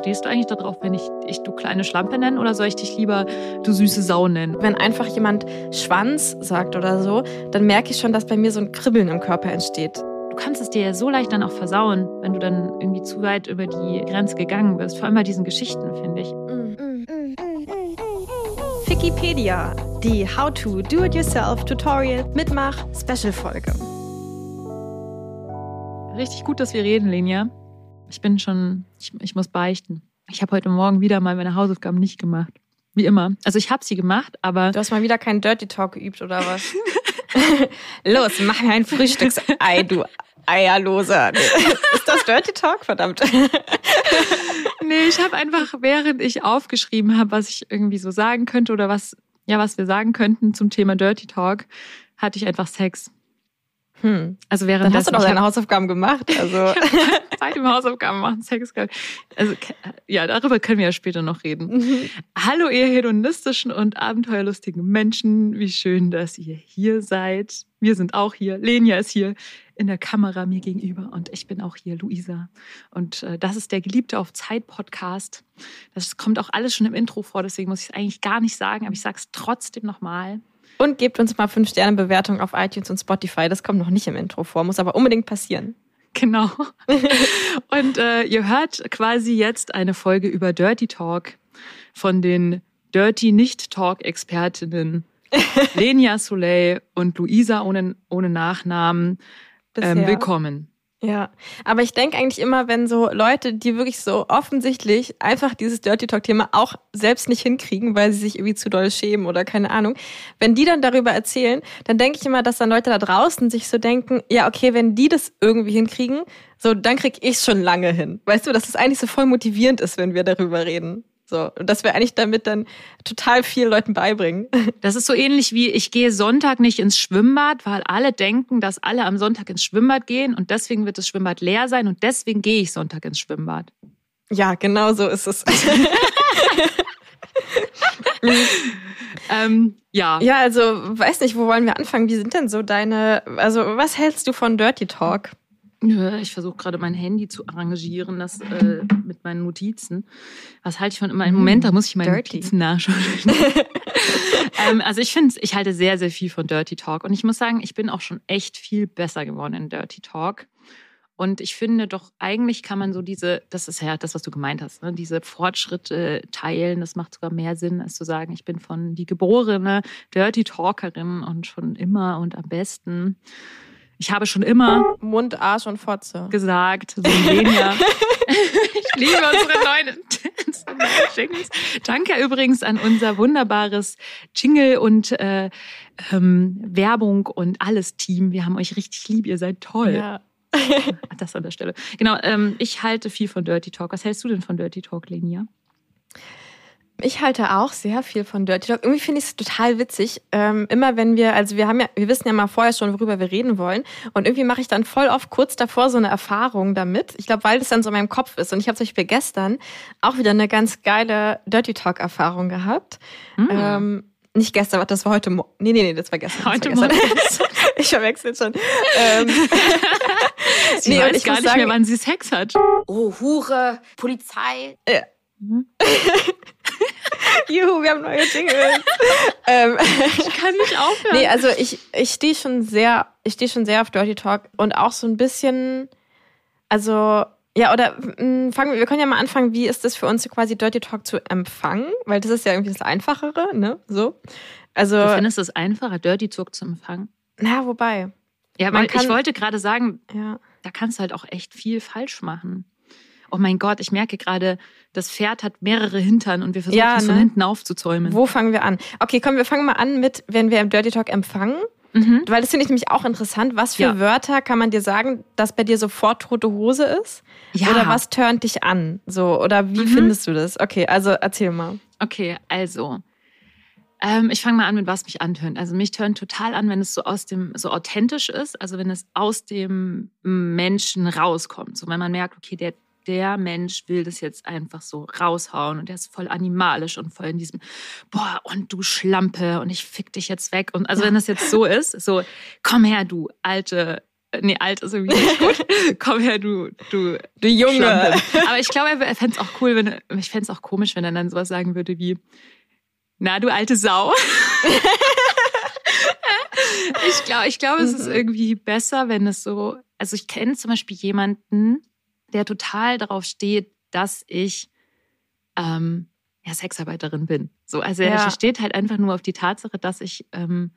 Stehst du eigentlich darauf, wenn ich dich du kleine Schlampe nenne oder soll ich dich lieber du süße Sau nennen? Wenn einfach jemand Schwanz sagt oder so, dann merke ich schon, dass bei mir so ein Kribbeln im Körper entsteht. Du kannst es dir ja so leicht dann auch versauen, wenn du dann irgendwie zu weit über die Grenze gegangen bist. Vor allem bei diesen Geschichten, finde ich. Wikipedia, die How to Do It Yourself Tutorial Mitmach Special Folge. Richtig gut, dass wir reden, Lenia. Ich bin schon, ich, ich muss beichten. Ich habe heute Morgen wieder mal meine Hausaufgaben nicht gemacht. Wie immer. Also ich habe sie gemacht, aber. Du hast mal wieder keinen Dirty Talk geübt, oder was? Los, mach mir ein Frühstücksei, du Eierloser. Ist das Dirty Talk? Verdammt. nee, ich habe einfach, während ich aufgeschrieben habe, was ich irgendwie so sagen könnte oder was, ja, was wir sagen könnten zum Thema Dirty Talk, hatte ich einfach Sex. Hm. Also während Dann hast du doch deine Hausaufgaben gemacht. Also Zeit im Hausaufgaben machen, Sex. Also ja, darüber können wir ja später noch reden. Mhm. Hallo ihr hedonistischen und abenteuerlustigen Menschen, wie schön, dass ihr hier seid. Wir sind auch hier. Lenia ist hier in der Kamera mir gegenüber und ich bin auch hier, Luisa. Und äh, das ist der Geliebte auf Zeit Podcast. Das kommt auch alles schon im Intro vor, deswegen muss ich es eigentlich gar nicht sagen, aber ich sage es trotzdem nochmal. Und gebt uns mal 5-Sterne-Bewertung auf iTunes und Spotify. Das kommt noch nicht im Intro vor, muss aber unbedingt passieren. Genau. und äh, ihr hört quasi jetzt eine Folge über Dirty Talk von den Dirty Nicht-Talk-Expertinnen Lenia Soleil und Luisa ohne, ohne Nachnamen. Ähm, willkommen. Ja, aber ich denke eigentlich immer, wenn so Leute, die wirklich so offensichtlich einfach dieses Dirty Talk-Thema auch selbst nicht hinkriegen, weil sie sich irgendwie zu doll schämen oder keine Ahnung, wenn die dann darüber erzählen, dann denke ich immer, dass dann Leute da draußen sich so denken, ja, okay, wenn die das irgendwie hinkriegen, so, dann krieg ich schon lange hin. Weißt du, dass es das eigentlich so voll motivierend ist, wenn wir darüber reden. So, und dass wir eigentlich damit dann total vielen Leuten beibringen. Das ist so ähnlich wie ich gehe Sonntag nicht ins Schwimmbad, weil alle denken, dass alle am Sonntag ins Schwimmbad gehen und deswegen wird das Schwimmbad leer sein und deswegen gehe ich Sonntag ins Schwimmbad. Ja, genau so ist es. ähm, ja. Ja, also weiß nicht, wo wollen wir anfangen? Wie sind denn so deine, also was hältst du von Dirty Talk? Ich versuche gerade mein Handy zu arrangieren, das äh, mit meinen Notizen. Was halte ich von immer? Im Moment, da muss ich meine Dirty. Notizen nachschauen. ähm, also ich finde, ich halte sehr, sehr viel von Dirty Talk. Und ich muss sagen, ich bin auch schon echt viel besser geworden in Dirty Talk. Und ich finde doch, eigentlich kann man so diese, das ist ja das, was du gemeint hast, ne? diese Fortschritte teilen. Das macht sogar mehr Sinn, als zu sagen, ich bin von die geborene Dirty Talkerin und schon immer und am besten. Ich habe schon immer Mund, Arsch und Fotze gesagt, so ich liebe unsere neuen Jingles. Danke übrigens an unser wunderbares Jingle und äh, ähm, Werbung und alles Team. Wir haben euch richtig lieb, ihr seid toll. Ja. das an der Stelle. Genau, ähm, ich halte viel von Dirty Talk. Was hältst du denn von Dirty Talk, Lenia? Ich halte auch sehr viel von Dirty Talk. Irgendwie finde ich es total witzig. Ähm, immer wenn wir, also wir haben ja, wir wissen ja mal vorher schon, worüber wir reden wollen. Und irgendwie mache ich dann voll oft kurz davor so eine Erfahrung damit. Ich glaube, weil das dann so in meinem Kopf ist. Und ich habe zum Beispiel gestern auch wieder eine ganz geile Dirty Talk-Erfahrung gehabt. Mhm. Ähm, nicht gestern, das war heute Morgen. Nee, nee, nee, das war gestern. Heute Morgen. ich verwechsel schon. ähm, sie nee, weiß ich gar nicht sagen, mehr, wann sie Sex hat. Oh, Hure, Polizei. Ja. Mhm. Juhu, wir haben neue Jingles. ähm, ich kann nicht aufhören. Nee, also ich, ich stehe schon sehr, ich stehe schon sehr auf Dirty Talk und auch so ein bisschen, also ja, oder mh, hm, fangen wir, wir können ja mal anfangen, wie ist das für uns quasi Dirty Talk zu empfangen? Weil das ist ja irgendwie das Einfachere, ne? So. Also, du findest es einfacher, Dirty Talk zu empfangen? Na, wobei. Ja, weil kann, ich wollte gerade sagen, ja. da kannst du halt auch echt viel falsch machen oh mein Gott, ich merke gerade, das Pferd hat mehrere Hintern und wir versuchen ja, es ne? von hinten aufzuzäumen. Wo fangen wir an? Okay, komm, wir fangen mal an mit, wenn wir im Dirty Talk empfangen. Mhm. Weil das finde ich nämlich auch interessant. Was für ja. Wörter kann man dir sagen, dass bei dir sofort tote Hose ist? Ja. Oder was turnt dich an? So, oder wie mhm. findest du das? Okay, also erzähl mal. Okay, also. Ähm, ich fange mal an mit was mich antönt. Also mich tönt total an, wenn es so aus dem, so authentisch ist, also wenn es aus dem Menschen rauskommt. So wenn man merkt, okay, der der Mensch will das jetzt einfach so raushauen und der ist voll animalisch und voll in diesem, boah, und du Schlampe und ich fick dich jetzt weg. Und also wenn das jetzt so ist, so, komm her, du alte Nee, alt ist irgendwie nicht gut. Komm her, du, du, du Junge. Schlampe. Aber ich glaube, er fände es auch cool, wenn ich fände es auch komisch, wenn er dann sowas sagen würde wie, na, du alte Sau. ich glaube, ich glaube, es ist mhm. irgendwie besser, wenn es so, also ich kenne zum Beispiel jemanden, der total darauf steht, dass ich ähm, ja, Sexarbeiterin bin. So, also ja. er steht halt einfach nur auf die Tatsache, dass ich ähm,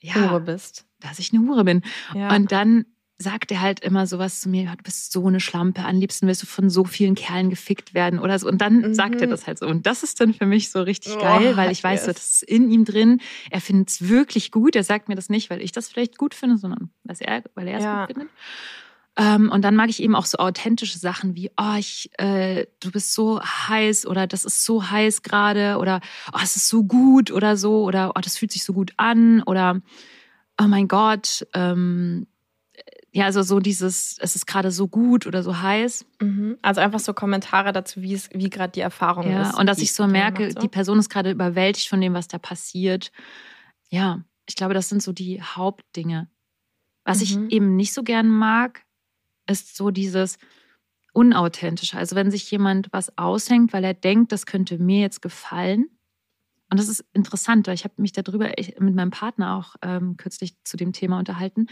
ja, Hure bist. Dass ich eine Hure bin. Ja. Und dann sagt er halt immer sowas zu mir, du bist so eine Schlampe, am liebsten wirst du von so vielen Kerlen gefickt werden oder so. Und dann mhm. sagt er das halt so. Und das ist dann für mich so richtig oh, geil, weil ich weiß, yes. so, das ist in ihm drin. Er findet es wirklich gut. Er sagt mir das nicht, weil ich das vielleicht gut finde, sondern weil er, weil er es ja. gut findet. Ähm, und dann mag ich eben auch so authentische Sachen wie, oh, ich, äh, du bist so heiß oder das ist so heiß gerade oder oh, es ist so gut oder so oder oh, das fühlt sich so gut an oder oh mein Gott, ähm, ja, also so dieses, es ist gerade so gut oder so heiß. Mhm. Also einfach so Kommentare dazu, wie es, wie gerade die Erfahrung ja, ist. Und dass ich so merke, so. die Person ist gerade überwältigt von dem, was da passiert. Ja, ich glaube, das sind so die Hauptdinge. Was mhm. ich eben nicht so gern mag, ist so dieses Unauthentische. Also wenn sich jemand was aushängt, weil er denkt, das könnte mir jetzt gefallen. Und das ist interessant, weil ich habe mich darüber mit meinem Partner auch ähm, kürzlich zu dem Thema unterhalten,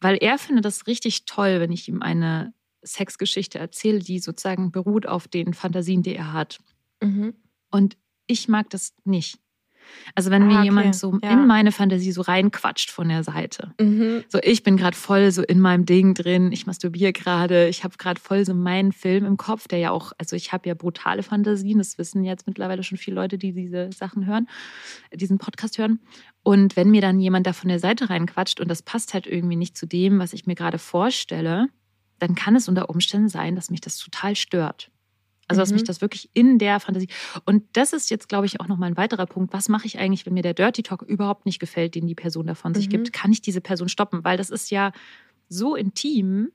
weil er findet das richtig toll, wenn ich ihm eine Sexgeschichte erzähle, die sozusagen beruht auf den Fantasien, die er hat. Mhm. Und ich mag das nicht. Also wenn ah, mir okay. jemand so ja. in meine Fantasie so reinquatscht von der Seite. Mhm. So ich bin gerade voll so in meinem Ding drin, ich masturbiere gerade, ich habe gerade voll so meinen Film im Kopf, der ja auch, also ich habe ja brutale Fantasien, das wissen jetzt mittlerweile schon viele Leute, die diese Sachen hören, diesen Podcast hören. Und wenn mir dann jemand da von der Seite reinquatscht und das passt halt irgendwie nicht zu dem, was ich mir gerade vorstelle, dann kann es unter Umständen sein, dass mich das total stört. Also, dass mhm. mich das wirklich in der Fantasie. Und das ist jetzt, glaube ich, auch nochmal ein weiterer Punkt. Was mache ich eigentlich, wenn mir der Dirty Talk überhaupt nicht gefällt, den die Person davon mhm. sich gibt? Kann ich diese Person stoppen? Weil das ist ja so intim,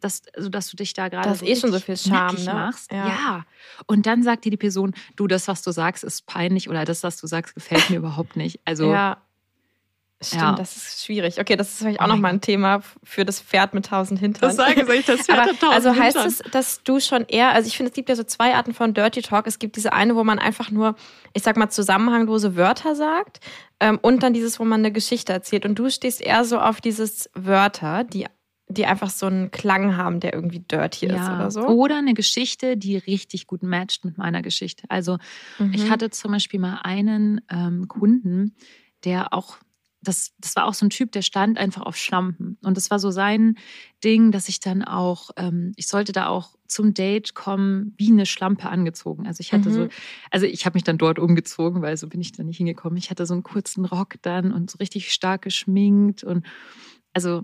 dass, also, dass du dich da gerade. Das ist eh schon so viel Charme, ne? machst. Ja. ja. Und dann sagt dir die Person, du, das, was du sagst, ist peinlich oder das, was du sagst, gefällt mir überhaupt nicht. Also. Ja. Stimmt, ja. das ist schwierig. Okay, das ist vielleicht auch oh nochmal ein Thema für das Pferd mit tausend Hintern. Das sage ich, das Pferd mit tausend Also heißt es, dass du schon eher, also ich finde, es gibt ja so zwei Arten von Dirty Talk. Es gibt diese eine, wo man einfach nur, ich sag mal, zusammenhanglose Wörter sagt ähm, und dann dieses, wo man eine Geschichte erzählt. Und du stehst eher so auf dieses Wörter, die die einfach so einen Klang haben, der irgendwie dirty ja. ist oder so. Oder eine Geschichte, die richtig gut matcht mit meiner Geschichte. Also mhm. ich hatte zum Beispiel mal einen ähm, Kunden, der auch das, das war auch so ein Typ, der stand einfach auf Schlampen. Und das war so sein Ding, dass ich dann auch, ähm, ich sollte da auch zum Date kommen, wie eine Schlampe angezogen. Also ich hatte mhm. so, also ich habe mich dann dort umgezogen, weil so bin ich da nicht hingekommen. Ich hatte so einen kurzen Rock dann und so richtig stark geschminkt und also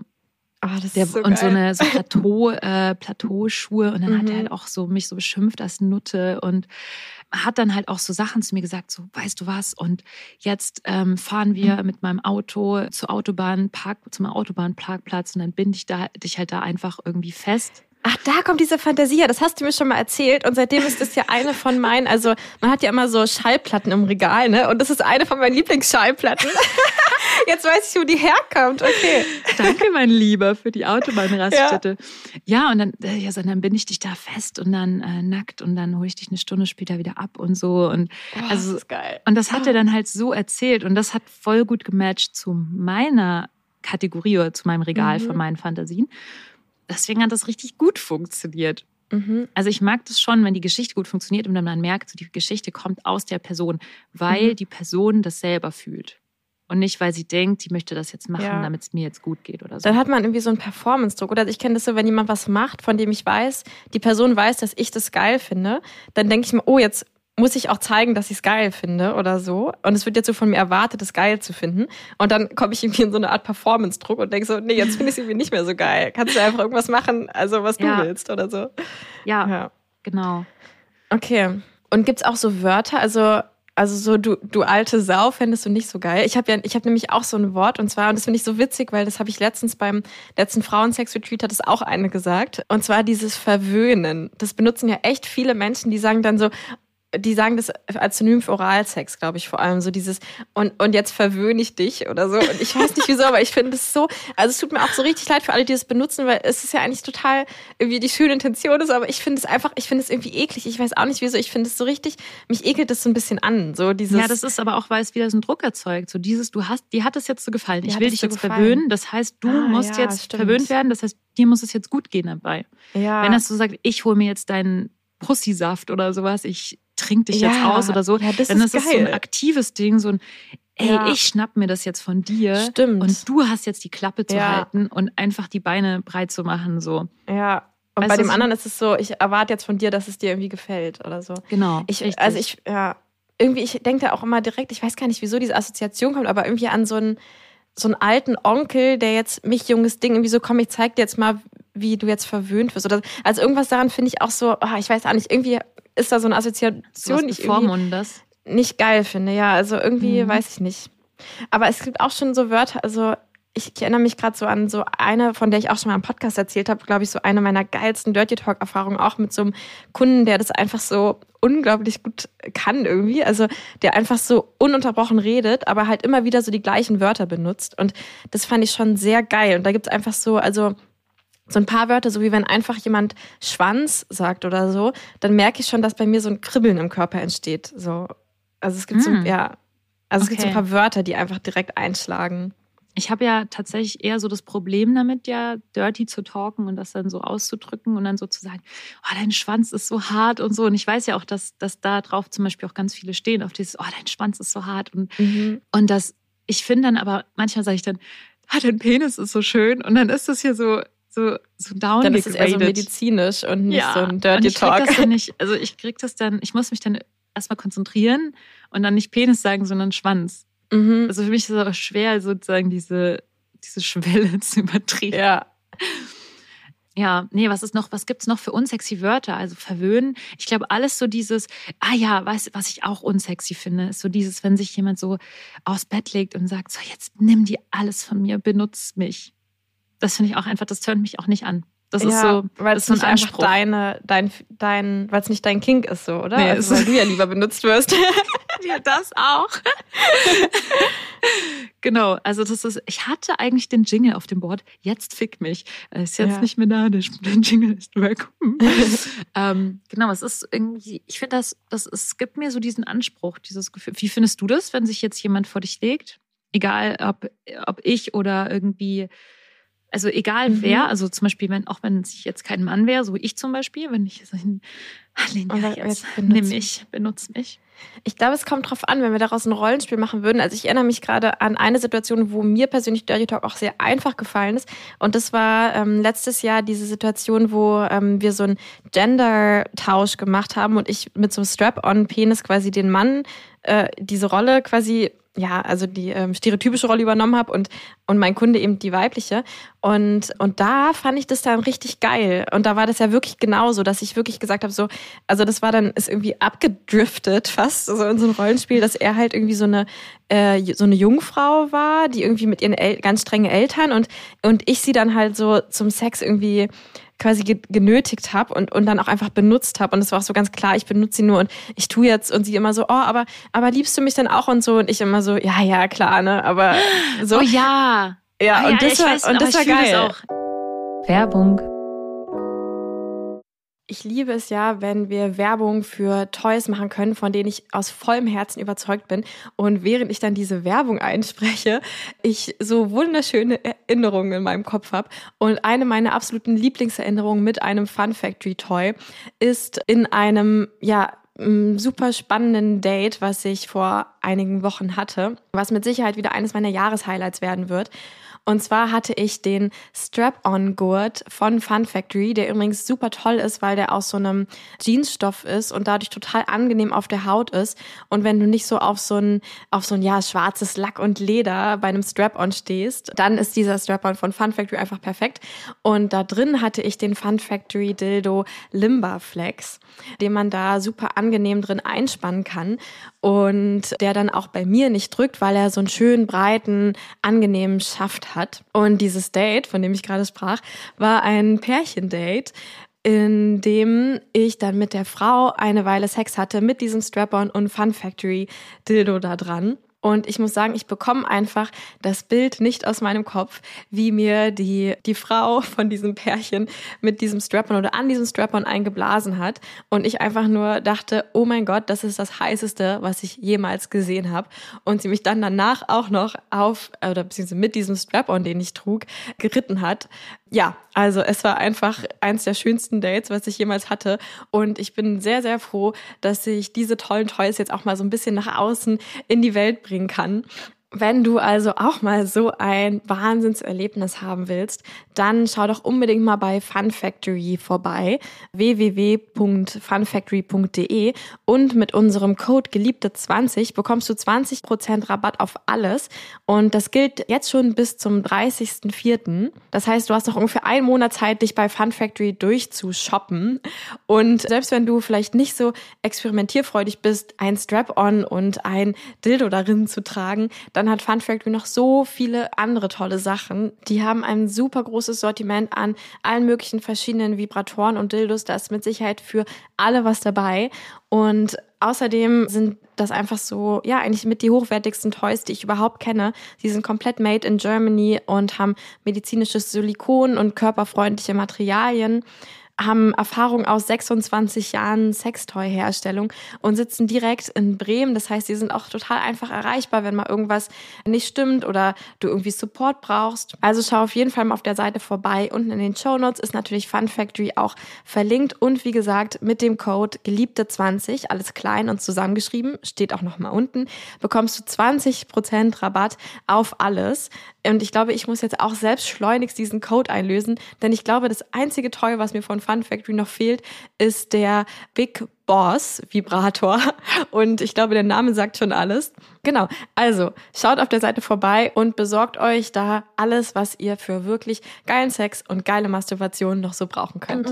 Oh, der, so und so eine so Plateau, äh, Plateauschuhe und dann mhm. hat er halt auch so mich so beschimpft als Nutte und hat dann halt auch so Sachen zu mir gesagt, so weißt du was und jetzt ähm, fahren wir mhm. mit meinem Auto zur Autobahn, Park, zum Autobahnparkplatz und dann binde ich da, dich halt da einfach irgendwie fest. Ach, da kommt diese Fantasie her. Das hast du mir schon mal erzählt. Und seitdem ist das ja eine von meinen, also man hat ja immer so Schallplatten im Regal, ne? Und das ist eine von meinen Lieblingsschallplatten. Jetzt weiß ich, wo die herkommt. Okay. Danke, mein Lieber, für die Autobahnraststätte. Ja. ja, und dann, äh, ja, so, dann bin ich dich da fest und dann äh, nackt und dann hole ich dich eine Stunde später wieder ab und so. Und oh, also, das ist geil. Und das hat er dann halt so erzählt und das hat voll gut gematcht zu meiner Kategorie oder zu meinem Regal mhm. von meinen Fantasien. Deswegen hat das richtig gut funktioniert. Mhm. Also ich mag das schon, wenn die Geschichte gut funktioniert und dann man merkt, so die Geschichte kommt aus der Person, weil mhm. die Person das selber fühlt. Und nicht, weil sie denkt, die möchte das jetzt machen, ja. damit es mir jetzt gut geht oder so. Dann hat man irgendwie so einen Performance-Druck. Oder ich kenne das so, wenn jemand was macht, von dem ich weiß, die Person weiß, dass ich das geil finde, dann denke ich mir, oh, jetzt muss ich auch zeigen, dass ich es geil finde oder so. Und es wird jetzt so von mir erwartet, es geil zu finden. Und dann komme ich irgendwie in so eine Art Performance-Druck und denke so, nee, jetzt finde ich es irgendwie nicht mehr so geil. Kannst du einfach irgendwas machen, also was ja. du willst oder so. Ja, ja. genau. Okay. Und gibt es auch so Wörter, also also so du du alte Sau fändest du nicht so geil. Ich habe ja ich habe nämlich auch so ein Wort und zwar und das finde ich so witzig, weil das habe ich letztens beim letzten Frauensex Retreat hat es auch eine gesagt und zwar dieses verwöhnen. Das benutzen ja echt viele Menschen, die sagen dann so die sagen das als Synonym für Oralsex, glaube ich, vor allem so dieses und, und jetzt verwöhne ich dich oder so. Und ich weiß nicht wieso, aber ich finde es so, also es tut mir auch so richtig leid für alle, die das benutzen, weil es ist ja eigentlich total irgendwie die schöne Intention ist, aber ich finde es einfach, ich finde es irgendwie eklig. Ich weiß auch nicht wieso, ich finde es so richtig, mich ekelt das so ein bisschen an. So dieses ja, das ist aber auch, weil es wieder so einen Druck erzeugt. So dieses, du hast, die hat es jetzt so gefallen. Ich will dich jetzt gefallen. verwöhnen. Das heißt, du ah, musst ja, jetzt stimmt. verwöhnt werden. Das heißt, dir muss es jetzt gut gehen dabei. Ja. Wenn das so sagt, ich hole mir jetzt deinen Pussysaft oder sowas, ich trink dich ja, jetzt aus oder so. Ja, das dann ist, ist so ein aktives Ding, so ein ey, ja. ich schnapp mir das jetzt von dir Stimmt. und du hast jetzt die Klappe zu ja. halten und einfach die Beine breit zu machen, so. Ja. Und weißt bei dem anderen ist es so, ich erwarte jetzt von dir, dass es dir irgendwie gefällt oder so. Genau. Ich, also ich, ja, irgendwie, ich denke da auch immer direkt, ich weiß gar nicht, wieso diese Assoziation kommt, aber irgendwie an so einen, so einen alten Onkel, der jetzt mich junges Ding irgendwie so, komm, ich zeig dir jetzt mal, wie du jetzt verwöhnt wirst. Oder, also irgendwas daran finde ich auch so, oh, ich weiß auch nicht, irgendwie ist da so eine Assoziation, ich das? nicht geil finde. Ja, also irgendwie mhm. weiß ich nicht. Aber es gibt auch schon so Wörter, also ich, ich erinnere mich gerade so an so eine, von der ich auch schon mal im Podcast erzählt habe, glaube ich, so eine meiner geilsten Dirty Talk-Erfahrungen auch mit so einem Kunden, der das einfach so unglaublich gut kann irgendwie. Also der einfach so ununterbrochen redet, aber halt immer wieder so die gleichen Wörter benutzt. Und das fand ich schon sehr geil. Und da gibt es einfach so, also so ein paar Wörter, so wie wenn einfach jemand Schwanz sagt oder so, dann merke ich schon, dass bei mir so ein Kribbeln im Körper entsteht. So. Also es gibt mm. so, hm. ja, also okay. es gibt so ein paar Wörter, die einfach direkt einschlagen. Ich habe ja tatsächlich eher so das Problem damit, ja, dirty zu talken und das dann so auszudrücken und dann so zu sagen, oh, dein Schwanz ist so hart und so. Und ich weiß ja auch, dass, dass da drauf zum Beispiel auch ganz viele stehen, auf dieses, oh, dein Schwanz ist so hart. Und, mhm. und das, ich finde dann aber, manchmal sage ich dann, ah, dein Penis ist so schön. Und dann ist das hier so, so, so down Dann ist es eher so medizinisch und nicht ja, so ein Dirty ich Talk. Das dann nicht, also ich krieg das dann, ich muss mich dann erstmal konzentrieren und dann nicht Penis sagen, sondern Schwanz. Mhm. Also für mich ist es auch schwer, sozusagen diese, diese Schwelle zu übertreten. Ja. Ja, nee, was ist noch, was gibt's noch für unsexy Wörter? Also verwöhnen. Ich glaube, alles so dieses, ah ja, was, was ich auch unsexy finde, ist so dieses, wenn sich jemand so aufs Bett legt und sagt, so jetzt nimm dir alles von mir, benutz mich das finde ich auch einfach, das tönt mich auch nicht an. Das ja, ist so, weil es nicht einfach deine, dein, dein, weil es nicht dein Kink ist, so, oder? Nee, also, weil du ja lieber benutzt wirst. ja, das auch. genau, also das ist, ich hatte eigentlich den Jingle auf dem Board, jetzt fick mich. Ist jetzt ja. nicht mehr da, der, Jingle ist weg. ähm, genau, es ist irgendwie, ich finde das, das, es gibt mir so diesen Anspruch, dieses Gefühl. Wie findest du das, wenn sich jetzt jemand vor dich legt? Egal, ob, ob ich oder irgendwie also egal mhm. wer, also zum Beispiel, wenn, auch wenn es jetzt kein Mann wäre, so ich zum Beispiel, wenn ich so hin, Alinja, jetzt, jetzt nimm mich, benutze mich. Ich glaube, es kommt drauf an, wenn wir daraus ein Rollenspiel machen würden. Also ich erinnere mich gerade an eine Situation, wo mir persönlich Dirty Talk auch sehr einfach gefallen ist. Und das war ähm, letztes Jahr diese Situation, wo ähm, wir so einen Gender-Tausch gemacht haben und ich mit so einem Strap-on-Penis quasi den Mann äh, diese Rolle quasi ja, also die ähm, stereotypische Rolle übernommen habe und, und mein Kunde eben die weibliche. Und, und da fand ich das dann richtig geil. Und da war das ja wirklich genauso, dass ich wirklich gesagt habe, so, also das war dann, ist irgendwie abgedriftet fast, so in so ein Rollenspiel, dass er halt irgendwie so eine, äh, so eine Jungfrau war, die irgendwie mit ihren El ganz strengen Eltern und, und ich sie dann halt so zum Sex irgendwie quasi genötigt habe und, und dann auch einfach benutzt habe. Und es war auch so ganz klar, ich benutze sie nur und ich tue jetzt und sie immer so, oh, aber, aber liebst du mich denn auch und so? Und ich immer so, ja, ja, klar, ne? Aber so. Oh ja. Ja, oh, und ja, das war, weiß, und das war geil. Das auch. Werbung. Ich liebe es ja, wenn wir Werbung für Toys machen können, von denen ich aus vollem Herzen überzeugt bin. Und während ich dann diese Werbung einspreche, ich so wunderschöne Erinnerungen in meinem Kopf habe. Und eine meiner absoluten Lieblingserinnerungen mit einem Fun Factory Toy ist in einem, ja, super spannenden Date, was ich vor einigen Wochen hatte, was mit Sicherheit wieder eines meiner Jahreshighlights werden wird. Und zwar hatte ich den Strap-on-Gurt von Fun Factory, der übrigens super toll ist, weil der aus so einem Jeansstoff ist und dadurch total angenehm auf der Haut ist. Und wenn du nicht so auf so ein, auf so ein, ja, schwarzes Lack und Leder bei einem Strap-on stehst, dann ist dieser Strap-on von Fun Factory einfach perfekt. Und da drin hatte ich den Fun Factory Dildo Limba Flex, den man da super angenehm drin einspannen kann und der dann auch bei mir nicht drückt, weil er so einen schönen, breiten, angenehmen Schaft hat. Und dieses Date, von dem ich gerade sprach, war ein Pärchendate. in dem ich dann mit der Frau eine Weile Sex hatte mit diesem Strap-on und Fun Factory Dildo da dran. Und ich muss sagen, ich bekomme einfach das Bild nicht aus meinem Kopf, wie mir die, die Frau von diesem Pärchen mit diesem Strap-on oder an diesem Strap-on eingeblasen hat. Und ich einfach nur dachte, oh mein Gott, das ist das heißeste, was ich jemals gesehen habe. Und sie mich dann danach auch noch auf, oder beziehungsweise mit diesem Strap-on, den ich trug, geritten hat. Ja, also es war einfach eins der schönsten Dates, was ich jemals hatte. Und ich bin sehr, sehr froh, dass ich diese tollen Toys jetzt auch mal so ein bisschen nach außen in die Welt bringen kann. Wenn du also auch mal so ein Wahnsinnserlebnis haben willst, dann schau doch unbedingt mal bei Fun Factory vorbei, www.funfactory.de und mit unserem Code Geliebte20 bekommst du 20% Rabatt auf alles. Und das gilt jetzt schon bis zum 30.04. Das heißt, du hast noch ungefähr einen Monat Zeit, dich bei Fun Factory durchzushoppen. Und selbst wenn du vielleicht nicht so experimentierfreudig bist, ein Strap-on und ein Dildo darin zu tragen, dann dann hat Fun Factory noch so viele andere tolle Sachen. Die haben ein super großes Sortiment an allen möglichen verschiedenen Vibratoren und Dildos. Da ist mit Sicherheit für alle was dabei. Und außerdem sind das einfach so, ja, eigentlich mit die hochwertigsten Toys, die ich überhaupt kenne. Sie sind komplett made in Germany und haben medizinisches Silikon und körperfreundliche Materialien haben Erfahrung aus 26 Jahren Sextoy-Herstellung und sitzen direkt in Bremen. Das heißt, sie sind auch total einfach erreichbar, wenn mal irgendwas nicht stimmt oder du irgendwie Support brauchst. Also schau auf jeden Fall mal auf der Seite vorbei. Unten in den Show Notes ist natürlich Fun Factory auch verlinkt und wie gesagt mit dem Code Geliebte20, alles klein und zusammengeschrieben, steht auch nochmal unten, bekommst du 20% Rabatt auf alles. Und ich glaube, ich muss jetzt auch selbst schleunigst diesen Code einlösen, denn ich glaube, das einzige Toy, was mir von Fun Factory noch fehlt, ist der Big Boss Vibrator. Und ich glaube, der Name sagt schon alles. Genau. Also, schaut auf der Seite vorbei und besorgt euch da alles, was ihr für wirklich geilen Sex und geile Masturbation noch so brauchen könnt.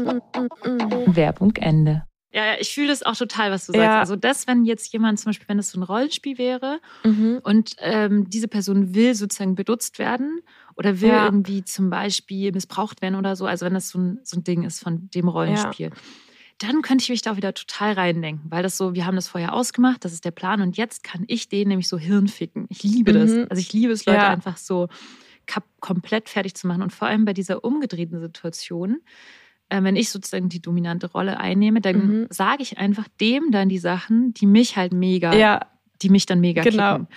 Werbung Ende. Ja, ja, ich fühle das auch total, was du sagst. Ja. Also das, wenn jetzt jemand zum Beispiel, wenn es so ein Rollenspiel wäre mhm. und ähm, diese Person will sozusagen benutzt werden oder will ja. irgendwie zum Beispiel missbraucht werden oder so, also wenn das so ein, so ein Ding ist von dem Rollenspiel, ja. dann könnte ich mich da auch wieder total reindenken, weil das so, wir haben das vorher ausgemacht, das ist der Plan und jetzt kann ich den nämlich so hirnficken. Ich liebe mhm. das. Also ich liebe es, Leute einfach so komplett fertig zu machen und vor allem bei dieser umgedrehten Situation äh, wenn ich sozusagen die dominante Rolle einnehme, dann mhm. sage ich einfach dem dann die Sachen, die mich halt mega, ja. die mich dann mega genau. kicken.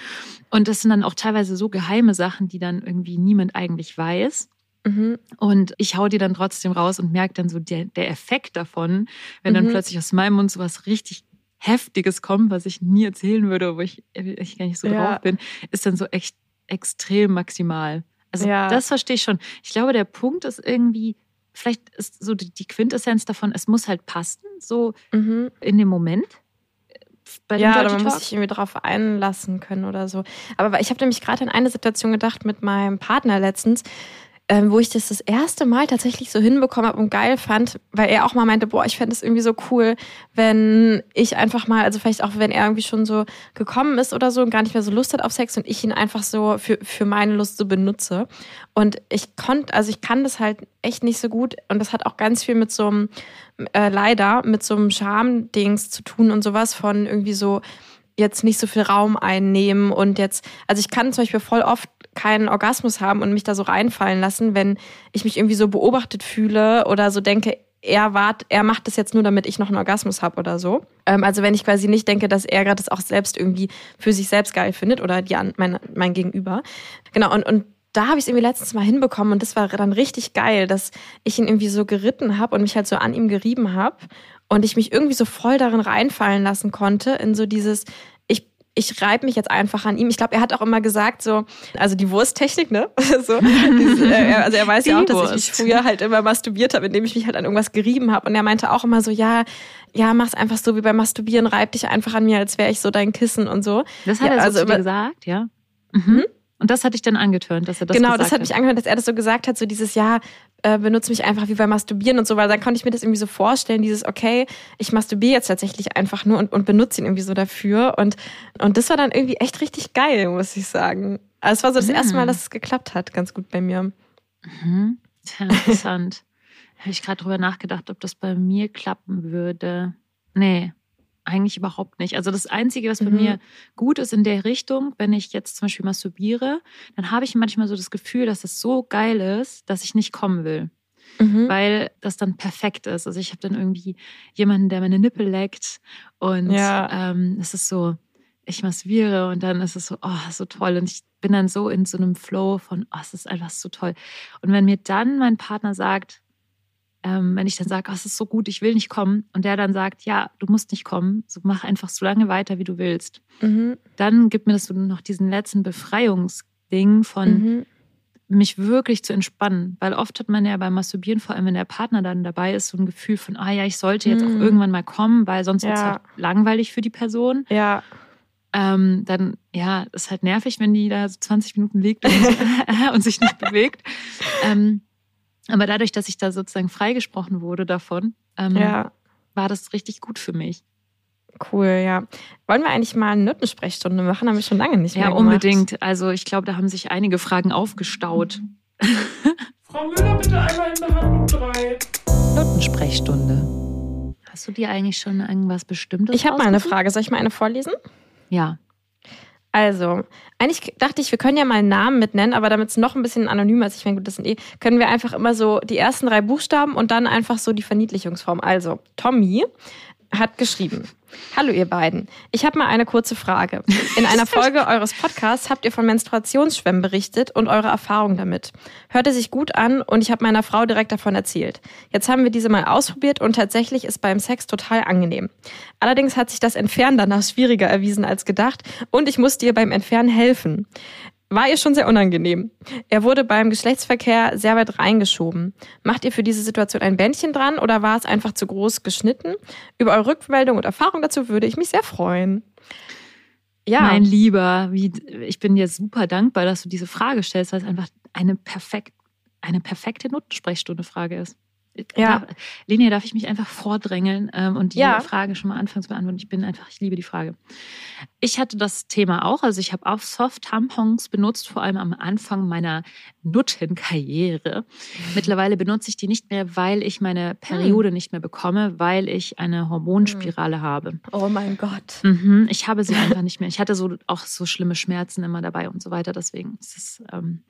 Und das sind dann auch teilweise so geheime Sachen, die dann irgendwie niemand eigentlich weiß. Mhm. Und ich hau die dann trotzdem raus und merke dann so der, der Effekt davon, wenn mhm. dann plötzlich aus meinem Mund so was richtig Heftiges kommt, was ich nie erzählen würde, wo ich, ich gar nicht so ja. drauf bin, ist dann so echt extrem maximal. Also ja. das verstehe ich schon. Ich glaube, der Punkt ist irgendwie, vielleicht ist so die Quintessenz davon, es muss halt passen, so mhm. in dem Moment. Bei ja, aber man muss sich irgendwie darauf einlassen können oder so. Aber ich habe nämlich gerade an eine Situation gedacht mit meinem Partner letztens ähm, wo ich das das erste Mal tatsächlich so hinbekommen habe und geil fand, weil er auch mal meinte, boah, ich fände es irgendwie so cool, wenn ich einfach mal, also vielleicht auch wenn er irgendwie schon so gekommen ist oder so und gar nicht mehr so Lust hat auf Sex und ich ihn einfach so für, für meine Lust so benutze. Und ich konnte, also ich kann das halt echt nicht so gut und das hat auch ganz viel mit so einem, äh, leider, mit so einem Charme-Dings zu tun und sowas von irgendwie so, jetzt nicht so viel Raum einnehmen und jetzt, also ich kann zum Beispiel voll oft keinen Orgasmus haben und mich da so reinfallen lassen, wenn ich mich irgendwie so beobachtet fühle oder so denke, er wart, er macht das jetzt nur, damit ich noch einen Orgasmus habe oder so. Ähm, also wenn ich quasi nicht denke, dass er gerade das auch selbst irgendwie für sich selbst geil findet oder die, mein, mein Gegenüber. Genau, und, und da habe ich es irgendwie letztens mal hinbekommen und das war dann richtig geil, dass ich ihn irgendwie so geritten habe und mich halt so an ihm gerieben habe und ich mich irgendwie so voll darin reinfallen lassen konnte in so dieses ich reibe mich jetzt einfach an ihm. Ich glaube, er hat auch immer gesagt, so, also die Wursttechnik, ne? so, dieses, äh, also er weiß die ja auch, dass Wurst. ich mich früher halt immer masturbiert habe, indem ich mich halt an irgendwas gerieben habe. Und er meinte auch immer so, ja, ja, mach's einfach so wie beim Masturbieren, reib dich einfach an mir, als wäre ich so dein Kissen und so. Das hat ja, er so also dir gesagt, ja. Mhm. Hm? Und das hat dich dann angetönt, dass er das genau, gesagt das hat, hat mich angehört, dass er das so gesagt hat, so dieses Jahr äh, benutze mich einfach wie beim Masturbieren und so, weil dann konnte ich mir das irgendwie so vorstellen, dieses okay, ich masturbiere jetzt tatsächlich einfach nur und, und benutze ihn irgendwie so dafür und und das war dann irgendwie echt richtig geil, muss ich sagen. Also es war so das mhm. erste Mal, dass es geklappt hat, ganz gut bei mir. Mhm. Interessant. Habe ich gerade drüber nachgedacht, ob das bei mir klappen würde. Nee, eigentlich überhaupt nicht. Also das Einzige, was bei mhm. mir gut ist in der Richtung, wenn ich jetzt zum Beispiel masturbiere, dann habe ich manchmal so das Gefühl, dass es so geil ist, dass ich nicht kommen will. Mhm. Weil das dann perfekt ist. Also ich habe dann irgendwie jemanden, der meine Nippel leckt und ja. ähm, es ist so, ich masturbiere und dann ist es so, oh, so toll. Und ich bin dann so in so einem Flow von, oh, es ist einfach so toll. Und wenn mir dann mein Partner sagt, ähm, wenn ich dann sage, oh, es ist so gut, ich will nicht kommen, und der dann sagt, ja, du musst nicht kommen, so mach einfach so lange weiter, wie du willst, mhm. dann gibt mir das so noch diesen letzten Befreiungsding von mhm. mich wirklich zu entspannen. Weil oft hat man ja beim Masturbieren, vor allem wenn der Partner dann dabei ist, so ein Gefühl von, ah ja, ich sollte jetzt mhm. auch irgendwann mal kommen, weil sonst ja. wird es halt langweilig für die Person. Ja. Ähm, dann, ja, ist halt nervig, wenn die da so 20 Minuten liegt und, und sich nicht bewegt. Ähm, aber dadurch, dass ich da sozusagen freigesprochen wurde davon, ähm, ja. war das richtig gut für mich. Cool, ja. Wollen wir eigentlich mal eine Nutensprechstunde machen? Haben wir schon lange nicht mehr ja, gemacht. Ja, unbedingt. Also ich glaube, da haben sich einige Fragen aufgestaut. Frau Müller, bitte einmal in Behandlung 3. Nutensprechstunde. Hast du dir eigentlich schon irgendwas Bestimmtes Ich habe mal eine Frage. Soll ich mal eine vorlesen? Ja. Also, eigentlich dachte ich, wir können ja mal einen Namen mit nennen, aber damit es noch ein bisschen anonymer ist, ich meine, gut, das sind eh, können wir einfach immer so die ersten drei Buchstaben und dann einfach so die Verniedlichungsform. Also, Tommy hat geschrieben. Hallo ihr beiden. Ich habe mal eine kurze Frage. In einer Folge eures Podcasts habt ihr von Menstruationsschwämmen berichtet und eure Erfahrungen damit. Hörte sich gut an und ich habe meiner Frau direkt davon erzählt. Jetzt haben wir diese mal ausprobiert und tatsächlich ist beim Sex total angenehm. Allerdings hat sich das Entfernen danach schwieriger erwiesen als gedacht und ich musste ihr beim Entfernen helfen war ihr schon sehr unangenehm. Er wurde beim Geschlechtsverkehr sehr weit reingeschoben. Macht ihr für diese Situation ein Bändchen dran oder war es einfach zu groß geschnitten? Über eure Rückmeldung und Erfahrung dazu würde ich mich sehr freuen. Ja. Mein Lieber, wie, ich bin dir super dankbar, dass du diese Frage stellst, weil es einfach eine, perfekt, eine perfekte Notensprechstunde-Frage ist. Ja. Darf, Linie, darf ich mich einfach vordrängeln ähm, und die ja. Frage schon mal anfangen zu beantworten? Ich bin einfach, ich liebe die Frage. Ich hatte das Thema auch, also ich habe auch Soft-Tampons benutzt, vor allem am Anfang meiner Nuttenkarriere. Mittlerweile benutze ich die nicht mehr, weil ich meine Periode hm. nicht mehr bekomme, weil ich eine Hormonspirale hm. habe. Oh mein Gott. Mhm, ich habe sie einfach nicht mehr. Ich hatte so auch so schlimme Schmerzen immer dabei und so weiter. Deswegen ist es ähm,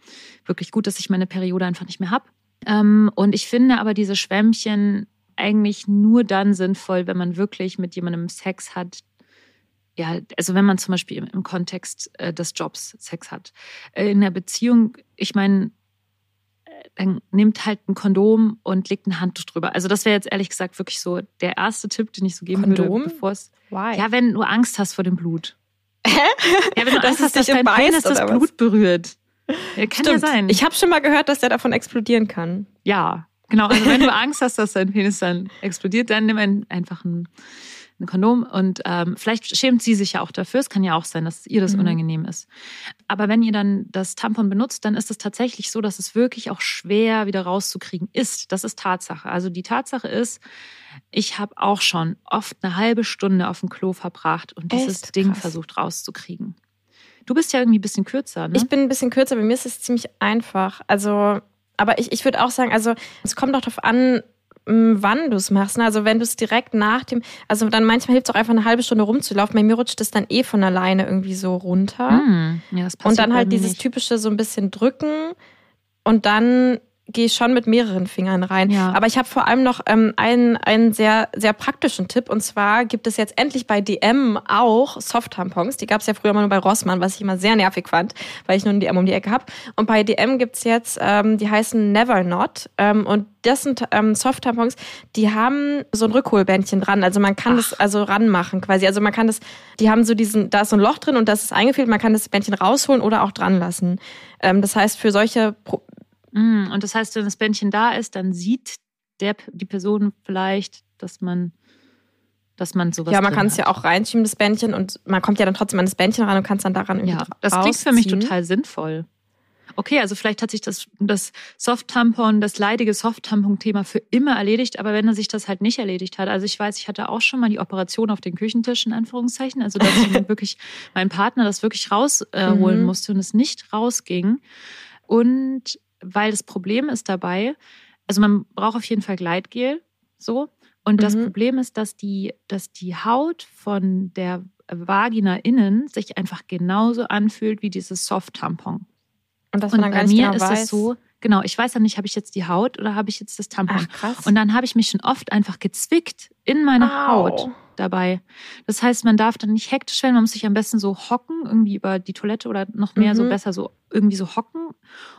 wirklich gut, dass ich meine Periode einfach nicht mehr habe. Ähm, und ich finde aber diese Schwämmchen eigentlich nur dann sinnvoll, wenn man wirklich mit jemandem Sex hat. Ja, also wenn man zum Beispiel im, im Kontext äh, des Jobs Sex hat. Äh, in der Beziehung, ich meine, äh, dann nimmt halt ein Kondom und legt ein Handtuch drüber. Also das wäre jetzt ehrlich gesagt wirklich so der erste Tipp, den ich so geben Kondom? würde, bevor es. Why? Ja, wenn du Angst hast vor dem Blut. Hä? Ja, wenn du Angst hast, dass dein Penis das Blut berührt. Ja, kann Stimmt. ja sein. Ich habe schon mal gehört, dass der davon explodieren kann. Ja, genau. Also wenn du Angst hast, dass dein Penis dann explodiert, dann nimm ein, einfach ein, ein Kondom und ähm, vielleicht schämt sie sich ja auch dafür. Es kann ja auch sein, dass ihr das mhm. unangenehm ist. Aber wenn ihr dann das Tampon benutzt, dann ist es tatsächlich so, dass es wirklich auch schwer wieder rauszukriegen ist. Das ist Tatsache. Also die Tatsache ist, ich habe auch schon oft eine halbe Stunde auf dem Klo verbracht und dieses Echt? Ding Krass. versucht rauszukriegen. Du bist ja irgendwie ein bisschen kürzer, ne? Ich bin ein bisschen kürzer, bei mir ist es ziemlich einfach. Also, aber ich, ich würde auch sagen, also es kommt doch darauf an, wann du es machst. Ne? Also wenn du es direkt nach dem, also dann manchmal hilft es auch einfach eine halbe Stunde rumzulaufen. Bei mir rutscht es dann eh von alleine irgendwie so runter. Mm, ja, das und dann halt dieses nicht. typische so ein bisschen drücken und dann gehe ich schon mit mehreren Fingern rein. Ja. Aber ich habe vor allem noch ähm, einen, einen sehr, sehr praktischen Tipp. Und zwar gibt es jetzt endlich bei DM auch Soft-Tampons. Die gab es ja früher immer nur bei Rossmann, was ich immer sehr nervig fand, weil ich nur einen DM um die Ecke habe. Und bei DM gibt's jetzt, ähm, die heißen Never Not. Ähm, und das sind ähm, Soft-Tampons, die haben so ein Rückholbändchen dran. Also man kann Ach. das also ranmachen quasi. Also man kann das, die haben so diesen, da ist so ein Loch drin und das ist eingefüllt. Man kann das Bändchen rausholen oder auch dran lassen. Ähm, das heißt, für solche und das heißt, wenn das Bändchen da ist, dann sieht der, die Person vielleicht, dass man, dass man sowas. Ja, man kann es ja auch reinschieben, das Bändchen, und man kommt ja dann trotzdem an das Bändchen ran und kann es dann daran irgendwie Ja, das klingt für mich total sinnvoll. Okay, also vielleicht hat sich das, das Soft-Tampon, das leidige Soft-Tampon-Thema für immer erledigt, aber wenn er sich das halt nicht erledigt hat, also ich weiß, ich hatte auch schon mal die Operation auf den Küchentisch, in Anführungszeichen, also dass ich wirklich, mein Partner das wirklich rausholen äh, mhm. musste und es nicht rausging. Und weil das Problem ist dabei, also man braucht auf jeden Fall Gleitgel, so. Und das mhm. Problem ist, dass die, dass die Haut von der Vagina innen sich einfach genauso anfühlt wie dieses Soft-Tampon. Und, das und bei mir genau ist es so, genau, ich weiß ja nicht, habe ich jetzt die Haut oder habe ich jetzt das Tampon? Ach, krass. Und dann habe ich mich schon oft einfach gezwickt in meine Au. Haut dabei. Das heißt, man darf dann nicht hektisch werden, man muss sich am besten so hocken, irgendwie über die Toilette oder noch mehr mhm. so besser so irgendwie so hocken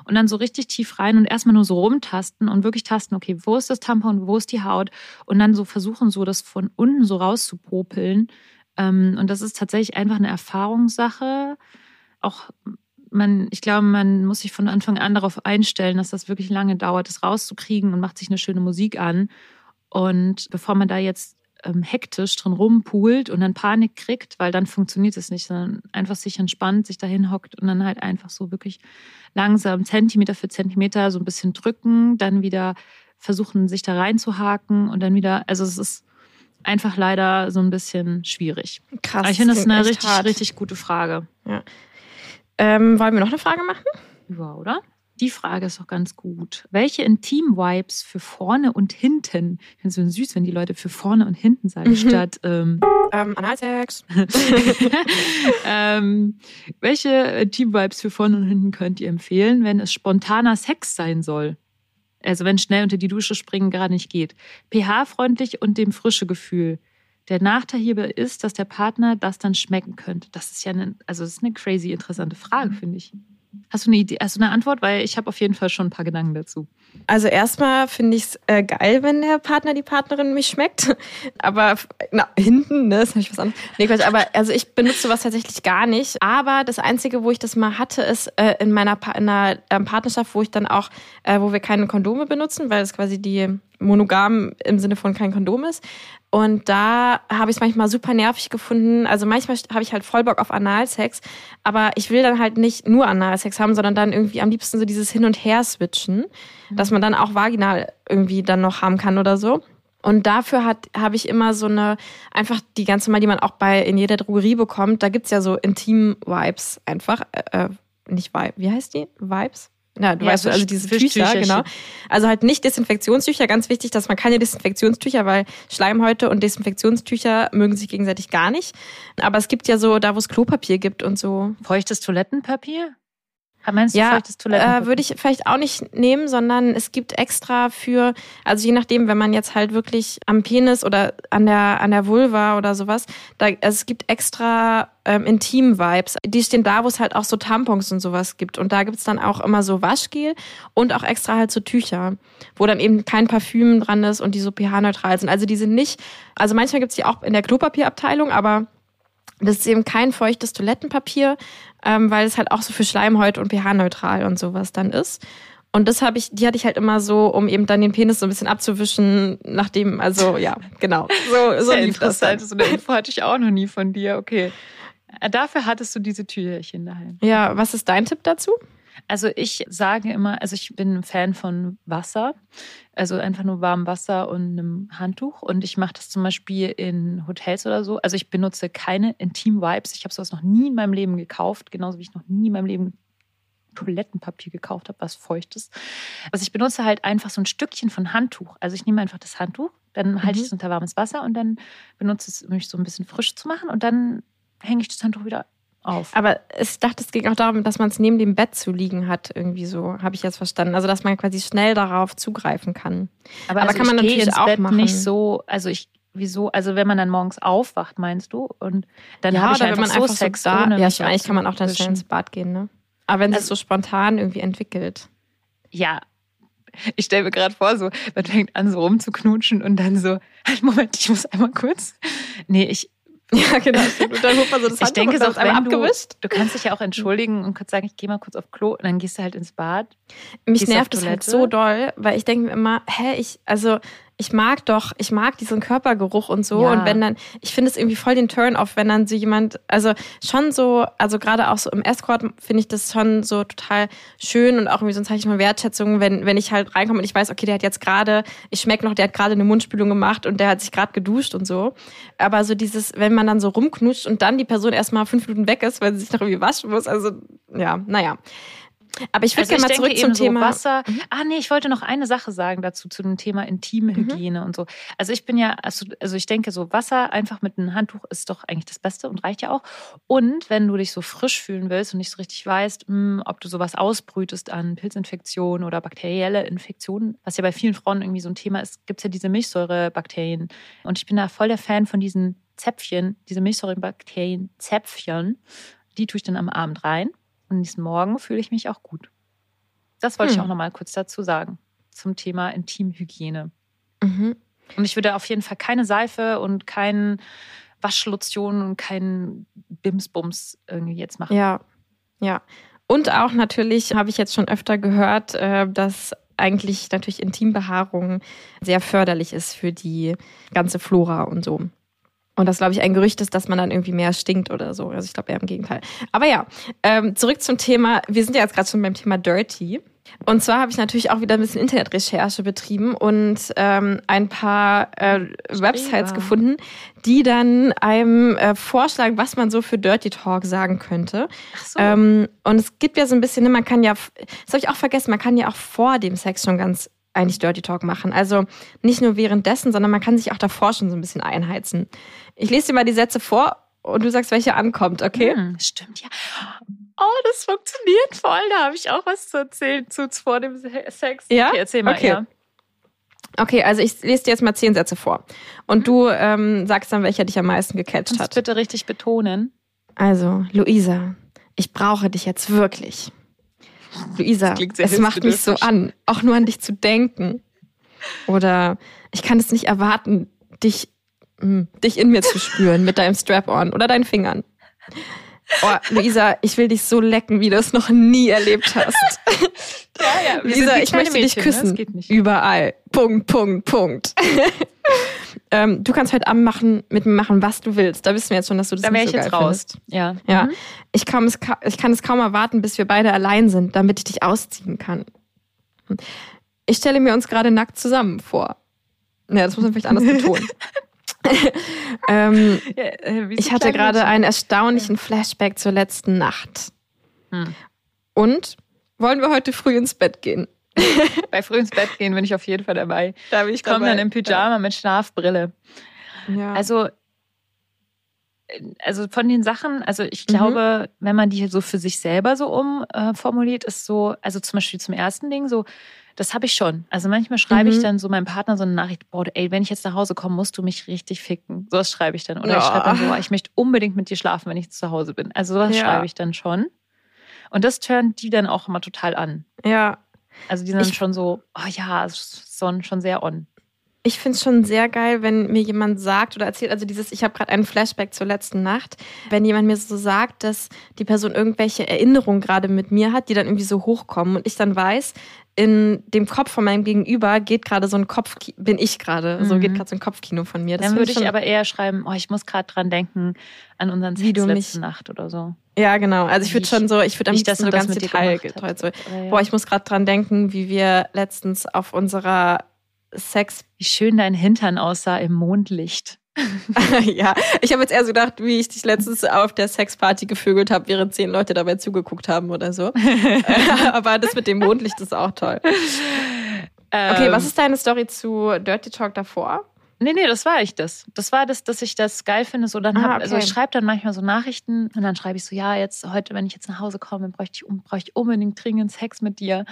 und dann so richtig tief rein und erstmal nur so rumtasten und wirklich tasten, okay, wo ist das Tampon, wo ist die Haut und dann so versuchen, so das von unten so rauszupopeln. Ähm, und das ist tatsächlich einfach eine Erfahrungssache. Auch man, ich glaube, man muss sich von Anfang an darauf einstellen, dass das wirklich lange dauert, das rauszukriegen und macht sich eine schöne Musik an. Und bevor man da jetzt ähm, hektisch drin rumpult und dann Panik kriegt, weil dann funktioniert es nicht, sondern einfach sich entspannt, sich dahin hockt und dann halt einfach so wirklich langsam Zentimeter für Zentimeter so ein bisschen drücken, dann wieder versuchen, sich da reinzuhaken und dann wieder, also es ist einfach leider so ein bisschen schwierig. Krass. Aber ich finde das eine richtig, hart. richtig gute Frage. Ja. Ähm, wollen wir noch eine Frage machen? Ja, oder? Die Frage ist doch ganz gut. Welche Intim-Vibes für vorne und hinten? Ich finde es so süß, wenn die Leute für vorne und hinten sagen, mhm. statt ähm, ähm, Analsex. ähm, welche Intim-Vibes für vorne und hinten könnt ihr empfehlen, wenn es spontaner Sex sein soll? Also wenn schnell unter die Dusche springen gerade nicht geht. pH-freundlich und dem frische Gefühl. Der Nachteil hierbei ist, dass der Partner das dann schmecken könnte. Das ist ja eine, also das ist eine crazy interessante Frage, finde ich. Hast du eine Idee, hast du eine Antwort? Weil ich habe auf jeden Fall schon ein paar Gedanken dazu. Also erstmal finde ich es äh, geil, wenn der Partner, die Partnerin mich schmeckt. Aber na, hinten, ne, ist natürlich was anderes. Nee, Quatsch, aber also ich benutze sowas tatsächlich gar nicht. Aber das Einzige, wo ich das mal hatte, ist äh, in meiner pa in einer ähm, Partnerschaft, wo ich dann auch, äh, wo wir keine Kondome benutzen, weil es quasi die monogam im Sinne von kein Kondom ist. Und da habe ich es manchmal super nervig gefunden. Also manchmal habe ich halt voll Bock auf Analsex, aber ich will dann halt nicht nur Analsex haben, sondern dann irgendwie am liebsten so dieses Hin und Her switchen, mhm. dass man dann auch vaginal irgendwie dann noch haben kann oder so. Und dafür hat habe ich immer so eine, einfach die ganze Mal, die man auch bei in jeder Drogerie bekommt, da gibt's ja so Intim-Vibes einfach. Äh, äh nicht Vibe, wie heißt die? Vibes? Ja, du ja, weißt, also diese Tücher, genau. Also halt nicht Desinfektionstücher, ganz wichtig, dass man keine Desinfektionstücher, weil Schleimhäute und Desinfektionstücher mögen sich gegenseitig gar nicht. Aber es gibt ja so, da wo es Klopapier gibt und so. Feuchtes Toilettenpapier? Ah, meinst du ja, äh, würde ich vielleicht auch nicht nehmen, sondern es gibt extra für, also je nachdem, wenn man jetzt halt wirklich am Penis oder an der an der Vulva oder sowas, da also es gibt extra ähm, Intim-Vibes. Die stehen da, wo es halt auch so Tampons und sowas gibt. Und da gibt's dann auch immer so Waschgel und auch extra halt so Tücher, wo dann eben kein Parfüm dran ist und die so pH-neutral sind. Also die sind nicht, also manchmal gibt's die auch in der Klopapierabteilung, aber das ist eben kein feuchtes Toilettenpapier, ähm, weil es halt auch so für Schleimhäute und pH-neutral und sowas dann ist. Und das habe ich, die hatte ich halt immer so, um eben dann den Penis so ein bisschen abzuwischen, nachdem, also ja, genau. So, so lief das. Halt. So eine Info hatte ich auch noch nie von dir, okay. Äh, dafür hattest du diese Türchen daheim. Ja, was ist dein Tipp dazu? Also ich sage immer, also ich bin ein Fan von Wasser, also einfach nur warmem Wasser und einem Handtuch. Und ich mache das zum Beispiel in Hotels oder so. Also ich benutze keine Intim-Vibes. Ich habe sowas noch nie in meinem Leben gekauft, genauso wie ich noch nie in meinem Leben Toilettenpapier gekauft habe, was feucht ist. Also ich benutze halt einfach so ein Stückchen von Handtuch. Also ich nehme einfach das Handtuch, dann mhm. halte ich es unter warmes Wasser und dann benutze ich es, um mich so ein bisschen frisch zu machen und dann hänge ich das Handtuch wieder auf. Aber ich dachte, es ging auch darum, dass man es neben dem Bett zu liegen hat, irgendwie so, habe ich jetzt verstanden. Also, dass man quasi schnell darauf zugreifen kann. Aber, Aber also kann man natürlich ins auch Bett machen. nicht so, also ich wieso, also wenn man dann morgens aufwacht, meinst du? Und dann ja, habe ich oder wenn man so einfach Sex so da, Ja, eigentlich kann man auch dann schnell ins Bad gehen, ne? Aber wenn also, es so spontan irgendwie entwickelt. Ja, ich stelle mir gerade vor, so, man fängt an, so rumzuknutschen und dann so, halt, Moment, ich muss einmal kurz. Nee, ich, Ja, genau. Und dann holt man so das ich denke, so, einmal abgewischt. Du, du kannst dich ja auch entschuldigen und kurz sagen, ich gehe mal kurz auf Klo und dann gehst du halt ins Bad. Mich nervt das halt so doll, weil ich denke mir immer, hä, ich, also ich mag doch, ich mag diesen Körpergeruch und so. Ja. Und wenn dann, ich finde es irgendwie voll den Turn-off, wenn dann so jemand, also schon so, also gerade auch so im Escort finde ich das schon so total schön und auch irgendwie so ein Zeichen von Wertschätzung, wenn, wenn ich halt reinkomme und ich weiß, okay, der hat jetzt gerade, ich schmecke noch, der hat gerade eine Mundspülung gemacht und der hat sich gerade geduscht und so. Aber so dieses, wenn man dann so rumknutscht und dann die Person erstmal fünf Minuten weg ist, weil sie sich noch irgendwie waschen muss, also ja, naja. Aber ich würde also gerne mal zurück zum Thema so Wasser. Mhm. Ah nee, ich wollte noch eine Sache sagen dazu zu dem Thema intime mhm. Hygiene mhm. und so. Also ich bin ja also, also ich denke so Wasser einfach mit einem Handtuch ist doch eigentlich das Beste und reicht ja auch. Und wenn du dich so frisch fühlen willst und nicht so richtig weißt, mh, hm, ob du sowas ausbrütest an Pilzinfektionen oder bakterielle Infektionen, was ja bei vielen Frauen irgendwie so ein Thema ist, gibt es ja diese Milchsäurebakterien und ich bin da voll der Fan von diesen Zäpfchen, diese Milchsäurebakterien Zäpfchen. Die tue ich dann am Abend rein und diesen Morgen fühle ich mich auch gut. Das wollte hm. ich auch noch mal kurz dazu sagen zum Thema Intimhygiene. Mhm. Und ich würde auf jeden Fall keine Seife und keinen Waschlotion und keinen Bimsbums irgendwie jetzt machen. Ja, ja. Und auch natürlich habe ich jetzt schon öfter gehört, äh, dass eigentlich natürlich Intimbehaarung sehr förderlich ist für die ganze Flora und so. Und das, glaube ich, ein Gerücht ist, dass man dann irgendwie mehr stinkt oder so. Also ich glaube eher im Gegenteil. Aber ja, ähm, zurück zum Thema. Wir sind ja jetzt gerade schon beim Thema Dirty. Und zwar habe ich natürlich auch wieder ein bisschen Internetrecherche betrieben und ähm, ein paar äh, Websites gefunden, die dann einem äh, vorschlagen, was man so für Dirty Talk sagen könnte. Ach so. Ähm, und es gibt ja so ein bisschen, ne, man kann ja, das habe ich auch vergessen, man kann ja auch vor dem Sex schon ganz eigentlich Dirty Talk machen. Also nicht nur währenddessen, sondern man kann sich auch davor schon so ein bisschen einheizen. Ich lese dir mal die Sätze vor und du sagst, welche ankommt, okay? Hm, stimmt, ja. Oh, das funktioniert voll. Da habe ich auch was zu erzählen zu vor dem Sex. Ja? Okay, erzähl mal. Okay. Ja. Okay, also ich lese dir jetzt mal zehn Sätze vor. Und mhm. du ähm, sagst dann, welcher dich am meisten gecatcht Kannst hat. bitte richtig betonen. Also, Luisa, ich brauche dich jetzt wirklich. Luisa, es macht mich so an, auch nur an dich zu denken. Oder ich kann es nicht erwarten, dich, mh, hm, dich in mir zu spüren mit deinem Strap-on oder deinen Fingern. Oh, Luisa, ich will dich so lecken, wie du es noch nie erlebt hast. Ja, ja. Luisa, ich möchte Mädchen, dich ne? küssen. Überall. Punkt, Punkt, Punkt. ähm, du kannst heute Abend machen, mit mir machen, was du willst. Da wissen wir jetzt schon, dass du das da nicht so geil jetzt raus. Findest. Ja. Ja. Mhm. Ich, kann es, ich kann es kaum erwarten, bis wir beide allein sind, damit ich dich ausziehen kann. Ich stelle mir uns gerade nackt zusammen vor. Ja, das muss man vielleicht anders betonen. ähm, ja, äh, ich hatte gerade einen erstaunlichen Flashback zur letzten Nacht. Hm. Und wollen wir heute früh ins Bett gehen? Bei früh ins Bett gehen bin ich auf jeden Fall dabei. Da bin ich komme dann im Pyjama ja. mit Schlafbrille. Ja. Also also von den Sachen, also ich glaube, mhm. wenn man die so für sich selber so umformuliert, äh, ist so, also zum Beispiel zum ersten Ding so, das habe ich schon. Also manchmal schreibe mhm. ich dann so meinem Partner so eine Nachricht, boah, ey, wenn ich jetzt nach Hause komme, musst du mich richtig ficken. Sowas schreibe ich dann. Oder ja. ich schreibe dann so, ich möchte unbedingt mit dir schlafen, wenn ich zu Hause bin. Also sowas ja. schreibe ich dann schon. Und das turnt die dann auch immer total an. Ja. Also die sind dann schon so, oh ja, schon, schon sehr on ich finde es schon sehr geil, wenn mir jemand sagt oder erzählt, also dieses, ich habe gerade einen Flashback zur letzten Nacht, wenn jemand mir so sagt, dass die Person irgendwelche Erinnerungen gerade mit mir hat, die dann irgendwie so hochkommen und ich dann weiß, in dem Kopf von meinem Gegenüber geht gerade so ein Kopf, bin ich gerade, mhm. so geht gerade so ein Kopfkino von mir. Das dann würde ich aber eher schreiben, oh, ich muss gerade dran denken an unseren Sex letzte Nacht oder so. Ja, genau. Also ich würde schon so, ich würde am liebsten so ganz detailgetreu so, ja. boah, ich muss gerade dran denken, wie wir letztens auf unserer Sex. Wie schön dein Hintern aussah im Mondlicht. ja, ich habe jetzt eher so gedacht, wie ich dich letztens auf der Sexparty gevögelt habe, während zehn Leute dabei zugeguckt haben oder so. Aber das mit dem Mondlicht ist auch toll. Okay, was ähm. ist deine Story zu Dirty Talk davor? Nee, nee, das war ich das. Das war das, dass ich das geil finde. So, dann ah, hab, okay. Also ich schreibe dann manchmal so Nachrichten und dann schreibe ich so, ja, jetzt heute, wenn ich jetzt nach Hause komme, bräuchte ich, brauche ich unbedingt dringend Sex mit dir.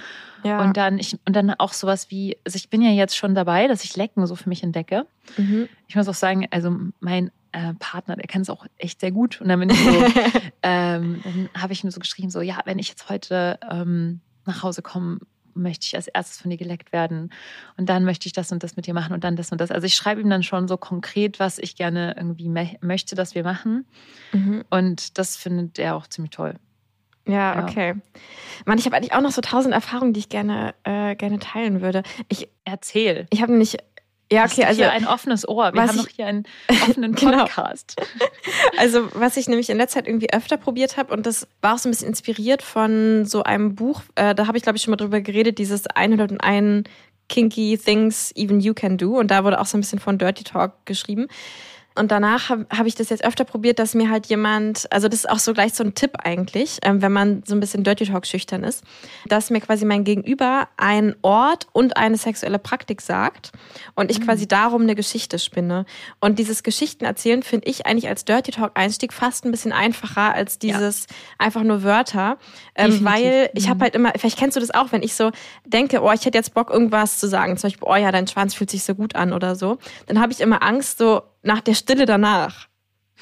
Ja. Und dann ich, und dann auch sowas wie, also ich bin ja jetzt schon dabei, dass ich Lecken so für mich entdecke. Mhm. Ich muss auch sagen, also mein äh, Partner, der kennt es auch echt sehr gut. Und dann bin ich so, ähm, dann habe ich mir so geschrieben, so, ja, wenn ich jetzt heute ähm, nach Hause komme, möchte ich als erstes von dir geleckt werden und dann möchte ich das und das mit dir machen und dann das und das. Also ich schreibe ihm dann schon so konkret, was ich gerne irgendwie möchte, dass wir machen. Mhm. Und das findet er auch ziemlich toll. Ja, ja. okay. Mann, ich habe eigentlich auch noch so tausend Erfahrungen, die ich gerne, äh, gerne teilen würde. Ich erzähl. Ich habe nämlich ja, okay, also hier ein offenes Ohr. Wir haben noch hier einen offenen genau. Podcast. Genau. Also, was ich nämlich in letzter Zeit irgendwie öfter probiert habe und das war auch so ein bisschen inspiriert von so einem Buch, äh, da habe ich glaube ich schon mal drüber geredet, dieses 101 Kinky Things Even You Can Do und da wurde auch so ein bisschen von Dirty Talk geschrieben. Und danach habe hab ich das jetzt öfter probiert, dass mir halt jemand, also das ist auch so gleich so ein Tipp eigentlich, ähm, wenn man so ein bisschen Dirty Talk schüchtern ist, dass mir quasi mein Gegenüber einen Ort und eine sexuelle Praktik sagt und ich mhm. quasi darum eine Geschichte spinne. Und dieses Geschichten erzählen finde ich eigentlich als Dirty Talk Einstieg fast ein bisschen einfacher als dieses ja. einfach nur Wörter, ähm, weil ich habe mhm. halt immer, vielleicht kennst du das auch, wenn ich so denke, oh, ich hätte jetzt Bock irgendwas zu sagen, zum Beispiel, oh ja, dein Schwanz fühlt sich so gut an oder so, dann habe ich immer Angst so nach der Stille danach.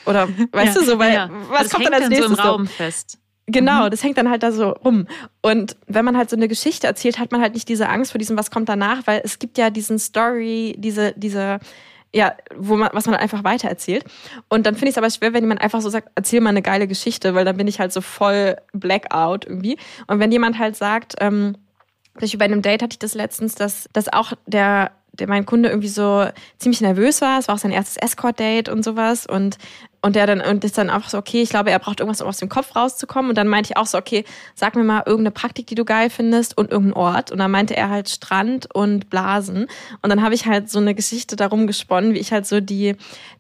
Oder weißt ja, du so, weil ja. was das kommt dann als nächstes? So im Raum fest. Genau, mhm. das hängt dann halt da so rum. Und wenn man halt so eine Geschichte erzählt, hat man halt nicht diese Angst vor diesem, was kommt danach, weil es gibt ja diesen Story, diese, diese, ja, wo man, was man einfach weitererzählt. Und dann finde ich es aber schwer, wenn jemand einfach so sagt, erzähl mal eine geile Geschichte, weil dann bin ich halt so voll Blackout irgendwie. Und wenn jemand halt sagt, ähm, bei einem Date hatte ich das letztens, dass, dass auch der der mein Kunde irgendwie so ziemlich nervös war. Es war auch sein erstes Escort-Date und sowas. Und und der dann, und ist dann einfach so, okay, ich glaube, er braucht irgendwas, um aus dem Kopf rauszukommen. Und dann meinte ich auch so, okay, sag mir mal irgendeine Praktik, die du geil findest und irgendeinen Ort. Und dann meinte er halt Strand und Blasen. Und dann habe ich halt so eine Geschichte darum gesponnen, wie ich halt so die,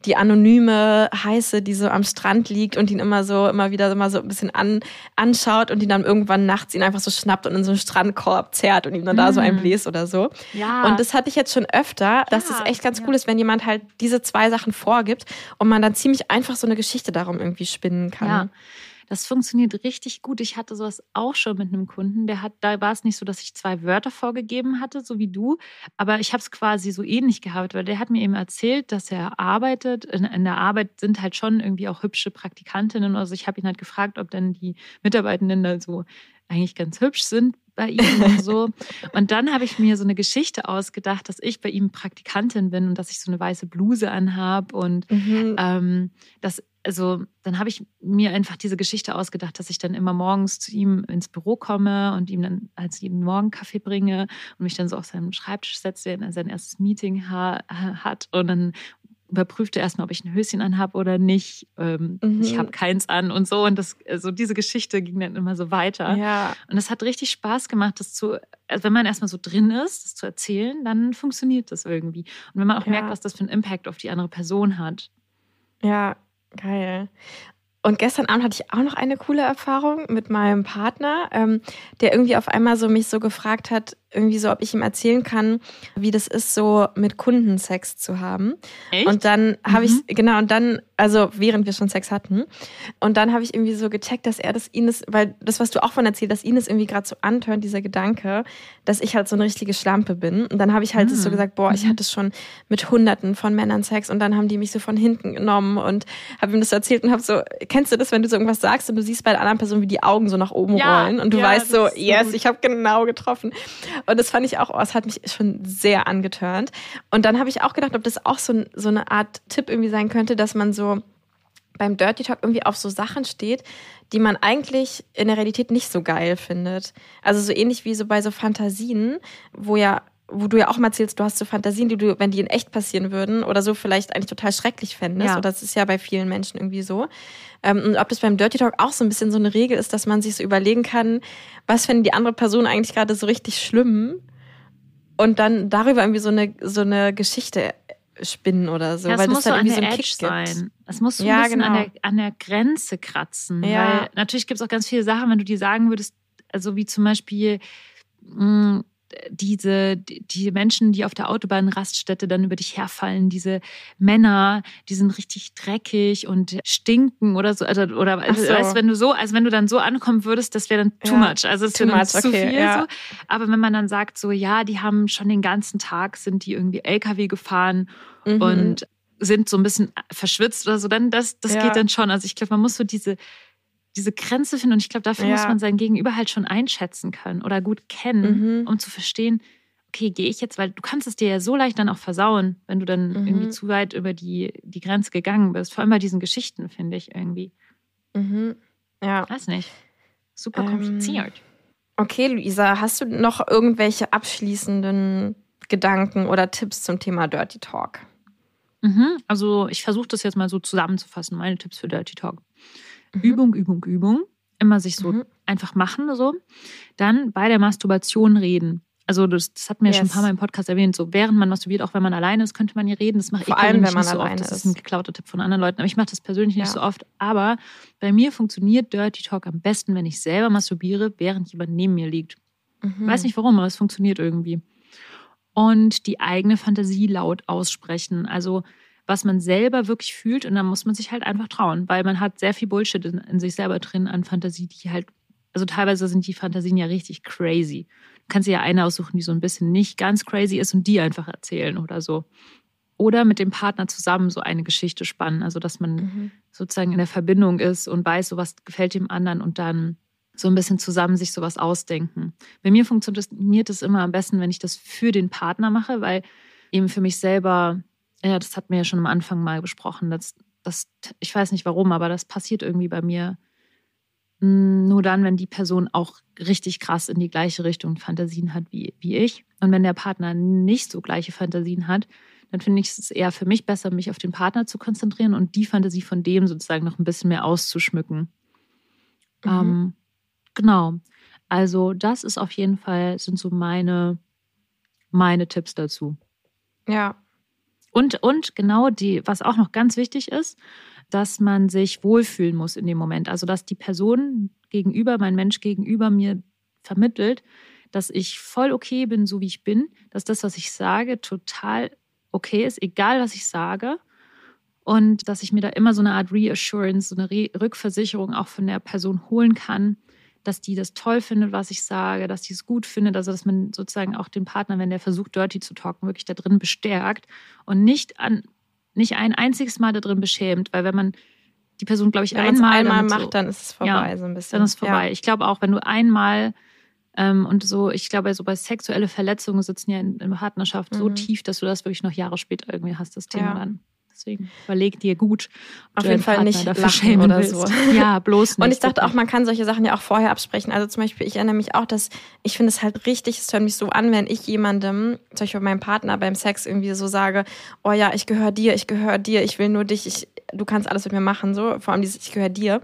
die anonyme Heiße, die so am Strand liegt und ihn immer so, immer wieder immer so ein bisschen an, anschaut und ihn dann irgendwann nachts ihn einfach so schnappt und in so einen Strandkorb zerrt und ihm dann mm. da so einbläst oder so. Ja. Und das hatte ich jetzt schon öfter, dass ja, es echt ganz ja. cool ist, wenn jemand halt diese zwei Sachen vorgibt und man dann ziemlich einfach einfach so eine Geschichte darum irgendwie spinnen kann. Ja. Das funktioniert richtig gut. Ich hatte sowas auch schon mit einem Kunden. Der hat, da war es nicht so, dass ich zwei Wörter vorgegeben hatte, so wie du, aber ich habe es quasi so ähnlich gehabt, weil der hat mir eben erzählt, dass er arbeitet. In, in der Arbeit sind halt schon irgendwie auch hübsche Praktikantinnen. Also ich habe ihn halt gefragt, ob denn die Mitarbeitenden da so eigentlich ganz hübsch sind bei ihm und so. Und dann habe ich mir so eine Geschichte ausgedacht, dass ich bei ihm Praktikantin bin und dass ich so eine weiße Bluse anhabe und mhm. ähm, dass also dann habe ich mir einfach diese Geschichte ausgedacht, dass ich dann immer morgens zu ihm ins Büro komme und ihm dann als jeden Morgen Kaffee bringe und mich dann so auf seinen Schreibtisch setze, der sein erstes Meeting ha hat und dann überprüfte erstmal, ob ich ein Höschen anhabe oder nicht. Ähm, mhm. Ich habe keins an und so. Und das, also diese Geschichte ging dann immer so weiter. Ja. Und es hat richtig Spaß gemacht, das zu, also wenn man erstmal so drin ist, das zu erzählen, dann funktioniert das irgendwie. Und wenn man auch ja. merkt, was das für einen Impact auf die andere Person hat. Ja, geil. Und gestern Abend hatte ich auch noch eine coole Erfahrung mit meinem Partner, ähm, der irgendwie auf einmal so mich so gefragt hat, irgendwie so, ob ich ihm erzählen kann, wie das ist, so mit Kunden Sex zu haben. Echt? Und dann habe mhm. ich, genau, und dann, also während wir schon Sex hatten, und dann habe ich irgendwie so gecheckt, dass er das ihn ist, weil das, was du auch von erzählt, dass ihn es irgendwie gerade so antört, dieser Gedanke, dass ich halt so eine richtige Schlampe bin. Und dann habe ich halt mhm. so gesagt, boah, ich mhm. hatte schon mit hunderten von Männern Sex und dann haben die mich so von hinten genommen und habe ihm das erzählt und habe so, kennst du das, wenn du so irgendwas sagst und du siehst bei der anderen Person, wie die Augen so nach oben ja, rollen und du ja, weißt so, yes, gut. ich habe genau getroffen. Und das fand ich auch, oh, es hat mich schon sehr angetörnt. Und dann habe ich auch gedacht, ob das auch so, so eine Art Tipp irgendwie sein könnte, dass man so beim Dirty Talk irgendwie auf so Sachen steht, die man eigentlich in der Realität nicht so geil findet. Also so ähnlich wie so bei so Fantasien, wo ja wo du ja auch mal erzählst, du hast so Fantasien, die du, wenn die in echt passieren würden oder so, vielleicht eigentlich total schrecklich fändest. Ja. Oder das ist ja bei vielen Menschen irgendwie so. Ähm, und ob das beim Dirty Talk auch so ein bisschen so eine Regel ist, dass man sich so überlegen kann, was fände die andere Person eigentlich gerade so richtig schlimm und dann darüber irgendwie so eine, so eine Geschichte spinnen oder so, ja, weil das dann so irgendwie so ein Kick sein. gibt. Es muss so ja, ein bisschen genau. an, der, an der Grenze kratzen. Ja. Weil natürlich gibt es auch ganz viele Sachen, wenn du die sagen würdest, also wie zum Beispiel, mh, mm, diese, die Menschen, die auf der Autobahnraststätte dann über dich herfallen, diese Männer, die sind richtig dreckig und stinken oder so, also, oder so. weißt, wenn du so, also wenn du dann so ankommen würdest, das wäre dann too ja, much, also es wäre much, zu okay, viel ja. so. Aber wenn man dann sagt so, ja, die haben schon den ganzen Tag sind die irgendwie LKW gefahren mhm. und sind so ein bisschen verschwitzt oder so, dann das, das ja. geht dann schon. Also ich glaube, man muss so diese diese Grenze finden. Und ich glaube, dafür ja. muss man sein Gegenüber halt schon einschätzen können oder gut kennen, mhm. um zu verstehen, okay, gehe ich jetzt, weil du kannst es dir ja so leicht dann auch versauen, wenn du dann mhm. irgendwie zu weit über die, die Grenze gegangen bist. Vor allem bei diesen Geschichten, finde ich irgendwie. Mhm. Ja. Weiß nicht. Super kompliziert. Ähm, okay, Luisa, hast du noch irgendwelche abschließenden Gedanken oder Tipps zum Thema Dirty Talk? Mhm. Also ich versuche das jetzt mal so zusammenzufassen, meine Tipps für Dirty Talk. Mhm. Übung, Übung, Übung. Immer sich so mhm. einfach machen, so. Dann bei der Masturbation reden. Also das, das hat mir yes. schon ein paar Mal im Podcast erwähnt. So während man masturbiert, auch wenn man alleine ist, könnte man hier reden. Das mache ich allem, wenn man nicht so alleine oft. Das ist ein geklauter Tipp von anderen Leuten. Aber ich mache das persönlich ja. nicht so oft. Aber bei mir funktioniert Dirty Talk am besten, wenn ich selber masturbiere, während jemand neben mir liegt. Mhm. Weiß nicht warum, aber es funktioniert irgendwie. Und die eigene Fantasie laut aussprechen. Also was man selber wirklich fühlt und dann muss man sich halt einfach trauen, weil man hat sehr viel Bullshit in, in sich selber drin an Fantasie, die halt, also teilweise sind die Fantasien ja richtig crazy. Du kannst dir ja eine aussuchen, die so ein bisschen nicht ganz crazy ist und die einfach erzählen oder so. Oder mit dem Partner zusammen so eine Geschichte spannen, also dass man mhm. sozusagen in der Verbindung ist und weiß, so was gefällt dem anderen und dann so ein bisschen zusammen sich sowas ausdenken. Bei mir funktioniert es immer am besten, wenn ich das für den Partner mache, weil eben für mich selber ja, das hatten wir ja schon am Anfang mal besprochen. Das, das, ich weiß nicht warum, aber das passiert irgendwie bei mir hm, nur dann, wenn die Person auch richtig krass in die gleiche Richtung Fantasien hat wie, wie ich. Und wenn der Partner nicht so gleiche Fantasien hat, dann finde ich es eher für mich besser, mich auf den Partner zu konzentrieren und die Fantasie von dem sozusagen noch ein bisschen mehr auszuschmücken. Mhm. Ähm, genau. Also, das ist auf jeden Fall, sind so meine, meine Tipps dazu. Ja, und, und genau die, was auch noch ganz wichtig ist, dass man sich wohlfühlen muss in dem Moment. Also, dass die Person gegenüber, mein Mensch gegenüber mir vermittelt, dass ich voll okay bin, so wie ich bin, dass das, was ich sage, total okay ist, egal was ich sage. Und dass ich mir da immer so eine Art Reassurance, so eine Re Rückversicherung auch von der Person holen kann, dass die das toll findet, was ich sage, dass die es gut findet, also dass man sozusagen auch den Partner, wenn der versucht, dirty zu talken, wirklich da drin bestärkt und nicht an nicht ein einziges Mal da drin beschämt, weil wenn man die Person, glaube ich, wenn einmal, einmal macht, so, dann ist es vorbei ja, so ein bisschen. Dann ist es vorbei. Ja. Ich glaube auch, wenn du einmal ähm, und so, ich glaube, so bei sexuelle Verletzungen sitzen ja in, in Partnerschaft mhm. so tief, dass du das wirklich noch Jahre später irgendwie hast, das Thema ja. dann. Deswegen überleg dir gut. Auf jeden Fall nicht lachen oder willst. so. Ja, bloß nicht. Und ich dachte auch, man kann solche Sachen ja auch vorher absprechen. Also zum Beispiel, ich erinnere mich auch, dass ich finde es halt richtig, es hört mich so an, wenn ich jemandem, zum Beispiel meinem Partner beim Sex irgendwie so sage, oh ja, ich gehöre dir, ich gehöre dir, ich will nur dich, ich, du kannst alles mit mir machen, so. Vor allem dieses, ich gehöre dir.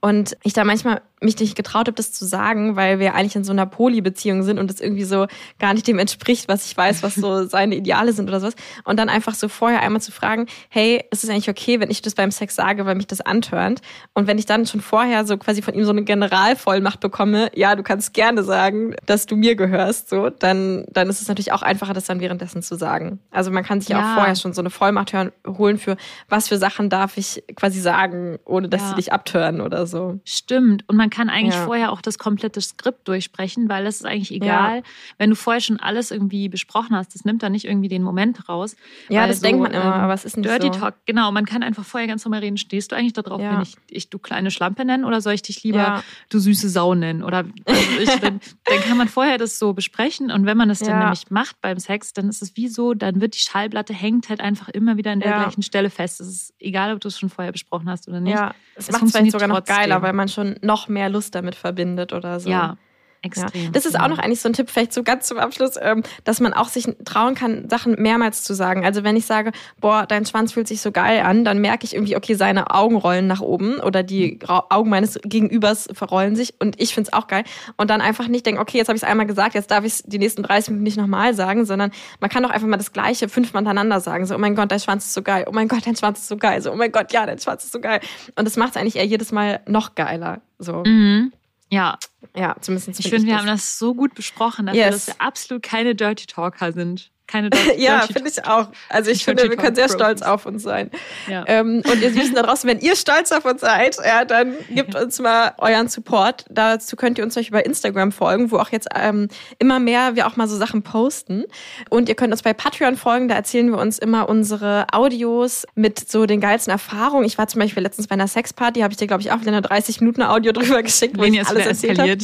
Und ich da manchmal mich nicht getraut habe, das zu sagen, weil wir eigentlich in so einer Poly-Beziehung sind und es irgendwie so gar nicht dem entspricht, was ich weiß, was so seine Ideale sind oder sowas. Und dann einfach so vorher einmal zu fragen, hey, ist es eigentlich okay, wenn ich das beim Sex sage, weil mich das antörnt? Und wenn ich dann schon vorher so quasi von ihm so eine Generalvollmacht bekomme, ja, du kannst gerne sagen, dass du mir gehörst, so, dann, dann ist es natürlich auch einfacher, das dann währenddessen zu sagen. Also man kann sich ja. auch vorher schon so eine Vollmacht hören, holen für, was für Sachen darf ich quasi sagen, ohne dass ja. sie dich abtören oder so. Stimmt. Und man kann eigentlich ja. vorher auch das komplette Skript durchsprechen, weil es ist eigentlich egal, ja. wenn du vorher schon alles irgendwie besprochen hast. Das nimmt dann nicht irgendwie den Moment raus. Ja, das so, denkt man immer, ähm, aber es ist nicht Dirty so. Talk, genau. Man kann einfach vorher ganz normal reden. Stehst du eigentlich darauf, ja. wenn ich, ich du kleine Schlampe nennen oder soll ich dich lieber du süße Sau nennen? Oder also ich, dann, dann, kann man vorher das so besprechen und wenn man das dann nämlich macht beim Sex, dann ist es wie so, dann wird die Schallplatte hängt halt einfach immer wieder an der gleichen Stelle fest. Es ist egal, ob du es schon vorher besprochen hast oder nicht. Ja, es, es macht es vielleicht sogar noch geiler, weil man schon noch mehr Lust damit verbindet oder so. Ja, Extrem. Ja. Das ist auch noch eigentlich so ein Tipp, vielleicht so ganz zum Abschluss, ähm, dass man auch sich trauen kann, Sachen mehrmals zu sagen. Also wenn ich sage, boah, dein Schwanz fühlt sich so geil an, dann merke ich irgendwie, okay, seine Augen rollen nach oben oder die Augen meines Gegenübers verrollen sich und ich finde es auch geil. Und dann einfach nicht denken, okay, jetzt habe ich es einmal gesagt, jetzt darf ich es die nächsten 30 Minuten nicht nochmal sagen, sondern man kann doch einfach mal das Gleiche fünfmal hintereinander sagen. So, oh mein Gott, dein Schwanz ist so geil. Oh mein Gott, dein Schwanz ist so geil. So, oh mein Gott, ja, dein Schwanz ist so geil. Und das macht es eigentlich eher jedes Mal noch geiler. So. Mhm. Ja. Ja, zumindest. Ich finde, wir haben das so gut besprochen, dafür, yes. dass wir absolut keine Dirty Talker sind keine Dirty Ja, finde ich auch. Also ich finde, wir können sehr stolz auf uns sein. Ja. Ähm, und ihr Süßen da draußen, wenn ihr stolz auf uns seid, ja, dann gebt uns mal euren Support. Dazu könnt ihr uns euch über Instagram folgen, wo auch jetzt ähm, immer mehr wir auch mal so Sachen posten. Und ihr könnt uns bei Patreon folgen, da erzählen wir uns immer unsere Audios mit so den geilsten Erfahrungen. Ich war zum Beispiel letztens bei einer Sexparty, habe ich dir, glaube ich, auch wieder eine 30 Minuten Audio drüber geschickt, wo Leni ich alles erzählt habe.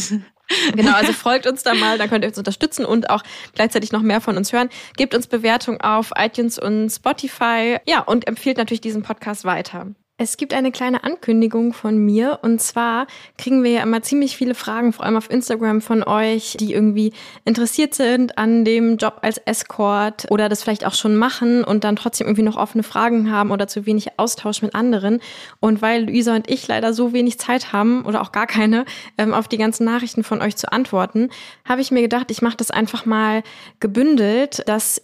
Genau, also folgt uns da mal, dann könnt ihr uns unterstützen und auch gleichzeitig noch mehr von uns hören. Gebt uns Bewertung auf iTunes und Spotify. Ja, und empfiehlt natürlich diesen Podcast weiter. Es gibt eine kleine Ankündigung von mir und zwar kriegen wir ja immer ziemlich viele Fragen, vor allem auf Instagram von euch, die irgendwie interessiert sind an dem Job als Escort oder das vielleicht auch schon machen und dann trotzdem irgendwie noch offene Fragen haben oder zu wenig Austausch mit anderen. Und weil Luisa und ich leider so wenig Zeit haben oder auch gar keine, ähm, auf die ganzen Nachrichten von euch zu antworten, habe ich mir gedacht, ich mache das einfach mal gebündelt, dass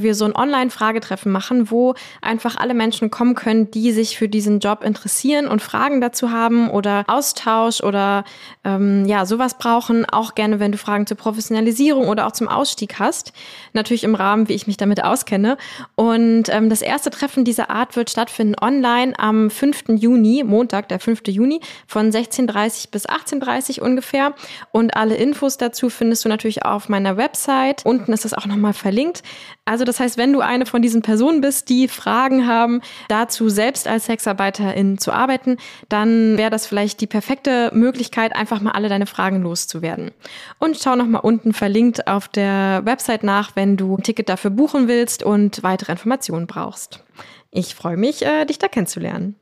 wir so ein Online-Fragetreffen machen, wo einfach alle Menschen kommen können, die sich für diesen Job interessieren und Fragen dazu haben oder Austausch oder ähm, ja, sowas brauchen. Auch gerne, wenn du Fragen zur Professionalisierung oder auch zum Ausstieg hast. Natürlich im Rahmen, wie ich mich damit auskenne. Und ähm, das erste Treffen dieser Art wird stattfinden online am 5. Juni, Montag, der 5. Juni, von 16.30 bis 18.30 ungefähr. Und alle Infos dazu findest du natürlich auf meiner Website. Unten ist das auch nochmal verlinkt. Also das heißt, wenn du eine von diesen Personen bist, die Fragen haben, dazu selbst als Sexarbeiterin zu arbeiten, dann wäre das vielleicht die perfekte Möglichkeit, einfach mal alle deine Fragen loszuwerden. Und schau noch mal unten verlinkt auf der Website nach, wenn du ein Ticket dafür buchen willst und weitere Informationen brauchst. Ich freue mich, äh, dich da kennenzulernen.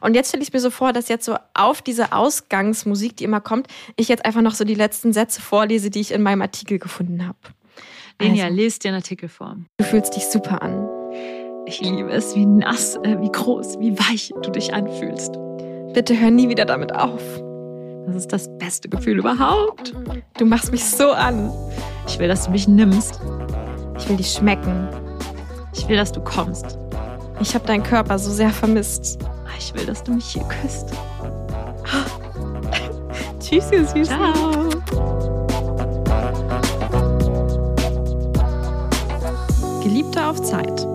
Und jetzt stelle ich mir so vor, dass jetzt so auf diese Ausgangsmusik, die immer kommt, ich jetzt einfach noch so die letzten Sätze vorlese, die ich in meinem Artikel gefunden habe. Lenia, also, lest dir einen Artikel vor. Du fühlst dich super an. Ich liebe es, wie nass, äh, wie groß, wie weich du dich anfühlst. Bitte hör nie wieder damit auf. Das ist das beste Gefühl überhaupt. Du machst mich so an. Ich will, dass du mich nimmst. Ich will dich schmecken. Ich will, dass du kommst. Ich habe deinen Körper so sehr vermisst. Ich will, dass du mich hier küsst. Tschüss, ihr Süßen. Ciao. Geliebte auf Zeit.